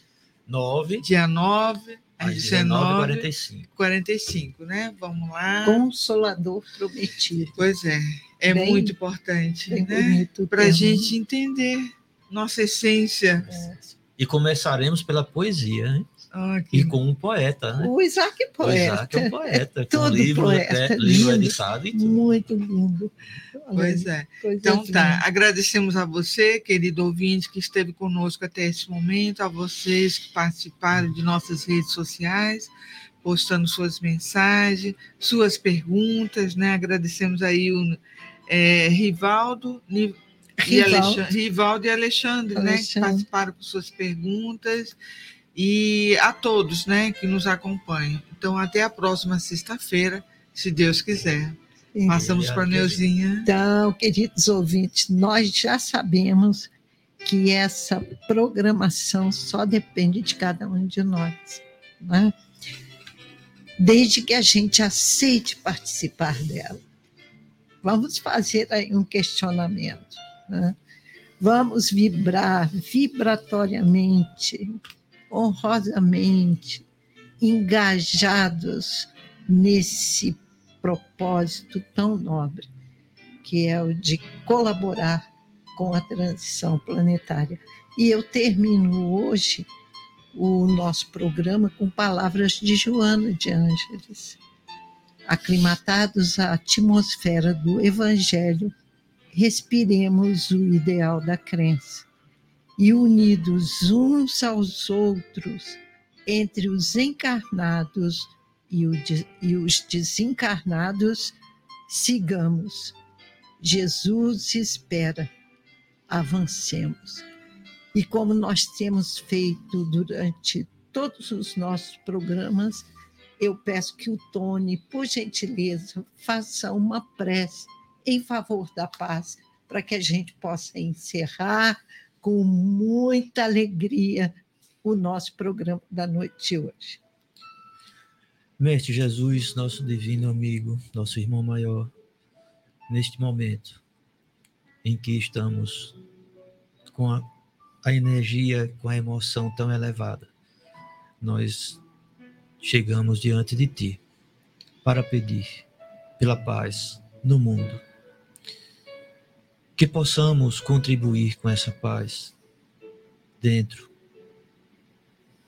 Speaker 4: 9.
Speaker 2: Dia 9
Speaker 4: às 19h45.
Speaker 2: 45, né? Vamos lá.
Speaker 3: Consolador prometido.
Speaker 2: Pois é, é bem, muito importante, né? Para a gente entender nossa essência. É.
Speaker 4: E começaremos pela poesia, né? Ah, que... E com um poeta, né?
Speaker 3: O Isaac poeta. O Isaac
Speaker 4: é um poeta. É todo um livro, poeta, é, livro editado e tudo.
Speaker 3: Muito lindo.
Speaker 2: Pois é. então tá, agradecemos a você, querido ouvinte, que esteve conosco até esse momento, a vocês que participaram de nossas redes sociais, postando suas mensagens, suas perguntas, né? Agradecemos aí o é, Rivaldo, Rivaldo. E Alexandre, Rivaldo e Alexandre, Alexandre, né? Que participaram com suas perguntas e a todos, né? Que nos acompanham. Então, até a próxima sexta-feira, se Deus quiser. Passamos para a Neuzinha.
Speaker 3: Então, queridos ouvintes, nós já sabemos que essa programação só depende de cada um de nós. Né? Desde que a gente aceite participar dela. Vamos fazer aí um questionamento. Né? Vamos vibrar vibratoriamente, honrosamente, engajados nesse propósito tão nobre, que é o de colaborar com a transição planetária. E eu termino hoje o nosso programa com palavras de Joana de Ângeles. Aclimatados à atmosfera do Evangelho, respiremos o ideal da crença e unidos uns aos outros entre os encarnados e, os desencarnados, sigamos. Jesus espera, avancemos. E como nós temos feito durante todos os nossos programas, eu peço que o Tony, por gentileza, faça uma prece em favor da paz, para que a gente possa encerrar com muita alegria o nosso programa da noite de hoje.
Speaker 4: Mestre Jesus, nosso divino amigo, nosso irmão maior, neste momento em que estamos com a, a energia, com a emoção tão elevada, nós chegamos diante de Ti para pedir pela paz no mundo. Que possamos contribuir com essa paz dentro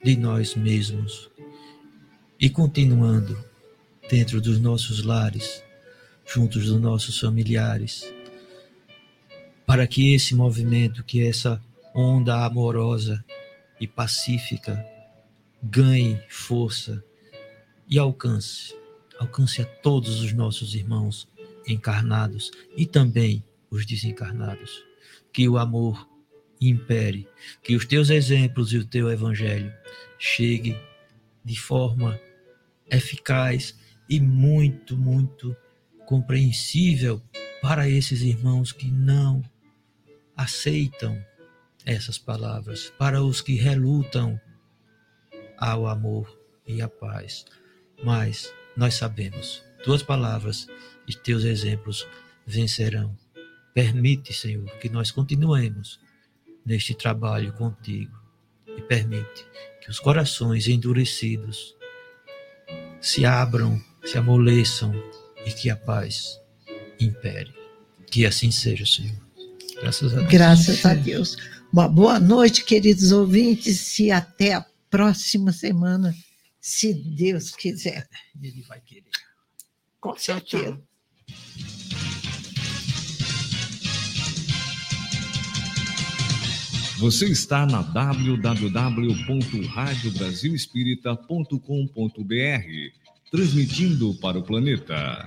Speaker 4: de nós mesmos e continuando dentro dos nossos lares, juntos dos nossos familiares, para que esse movimento, que essa onda amorosa e pacífica ganhe força e alcance, alcance a todos os nossos irmãos encarnados e também os desencarnados. Que o amor impere, que os teus exemplos e o teu evangelho chegue de forma eficaz e muito, muito compreensível para esses irmãos que não aceitam essas palavras, para os que relutam ao amor e à paz. Mas nós sabemos, tuas palavras e teus exemplos vencerão. Permite, Senhor, que nós continuemos neste trabalho contigo e permite que os corações endurecidos se abram, se amoleçam e que a paz impere. Que assim seja, Senhor.
Speaker 3: Graças a Deus. Graças a Deus. Uma boa noite, queridos ouvintes, e até a próxima semana, se Deus quiser.
Speaker 4: Ele vai querer.
Speaker 3: Com certeza.
Speaker 1: Você está na www.radiobrasilespírita.com.br, transmitindo para o planeta.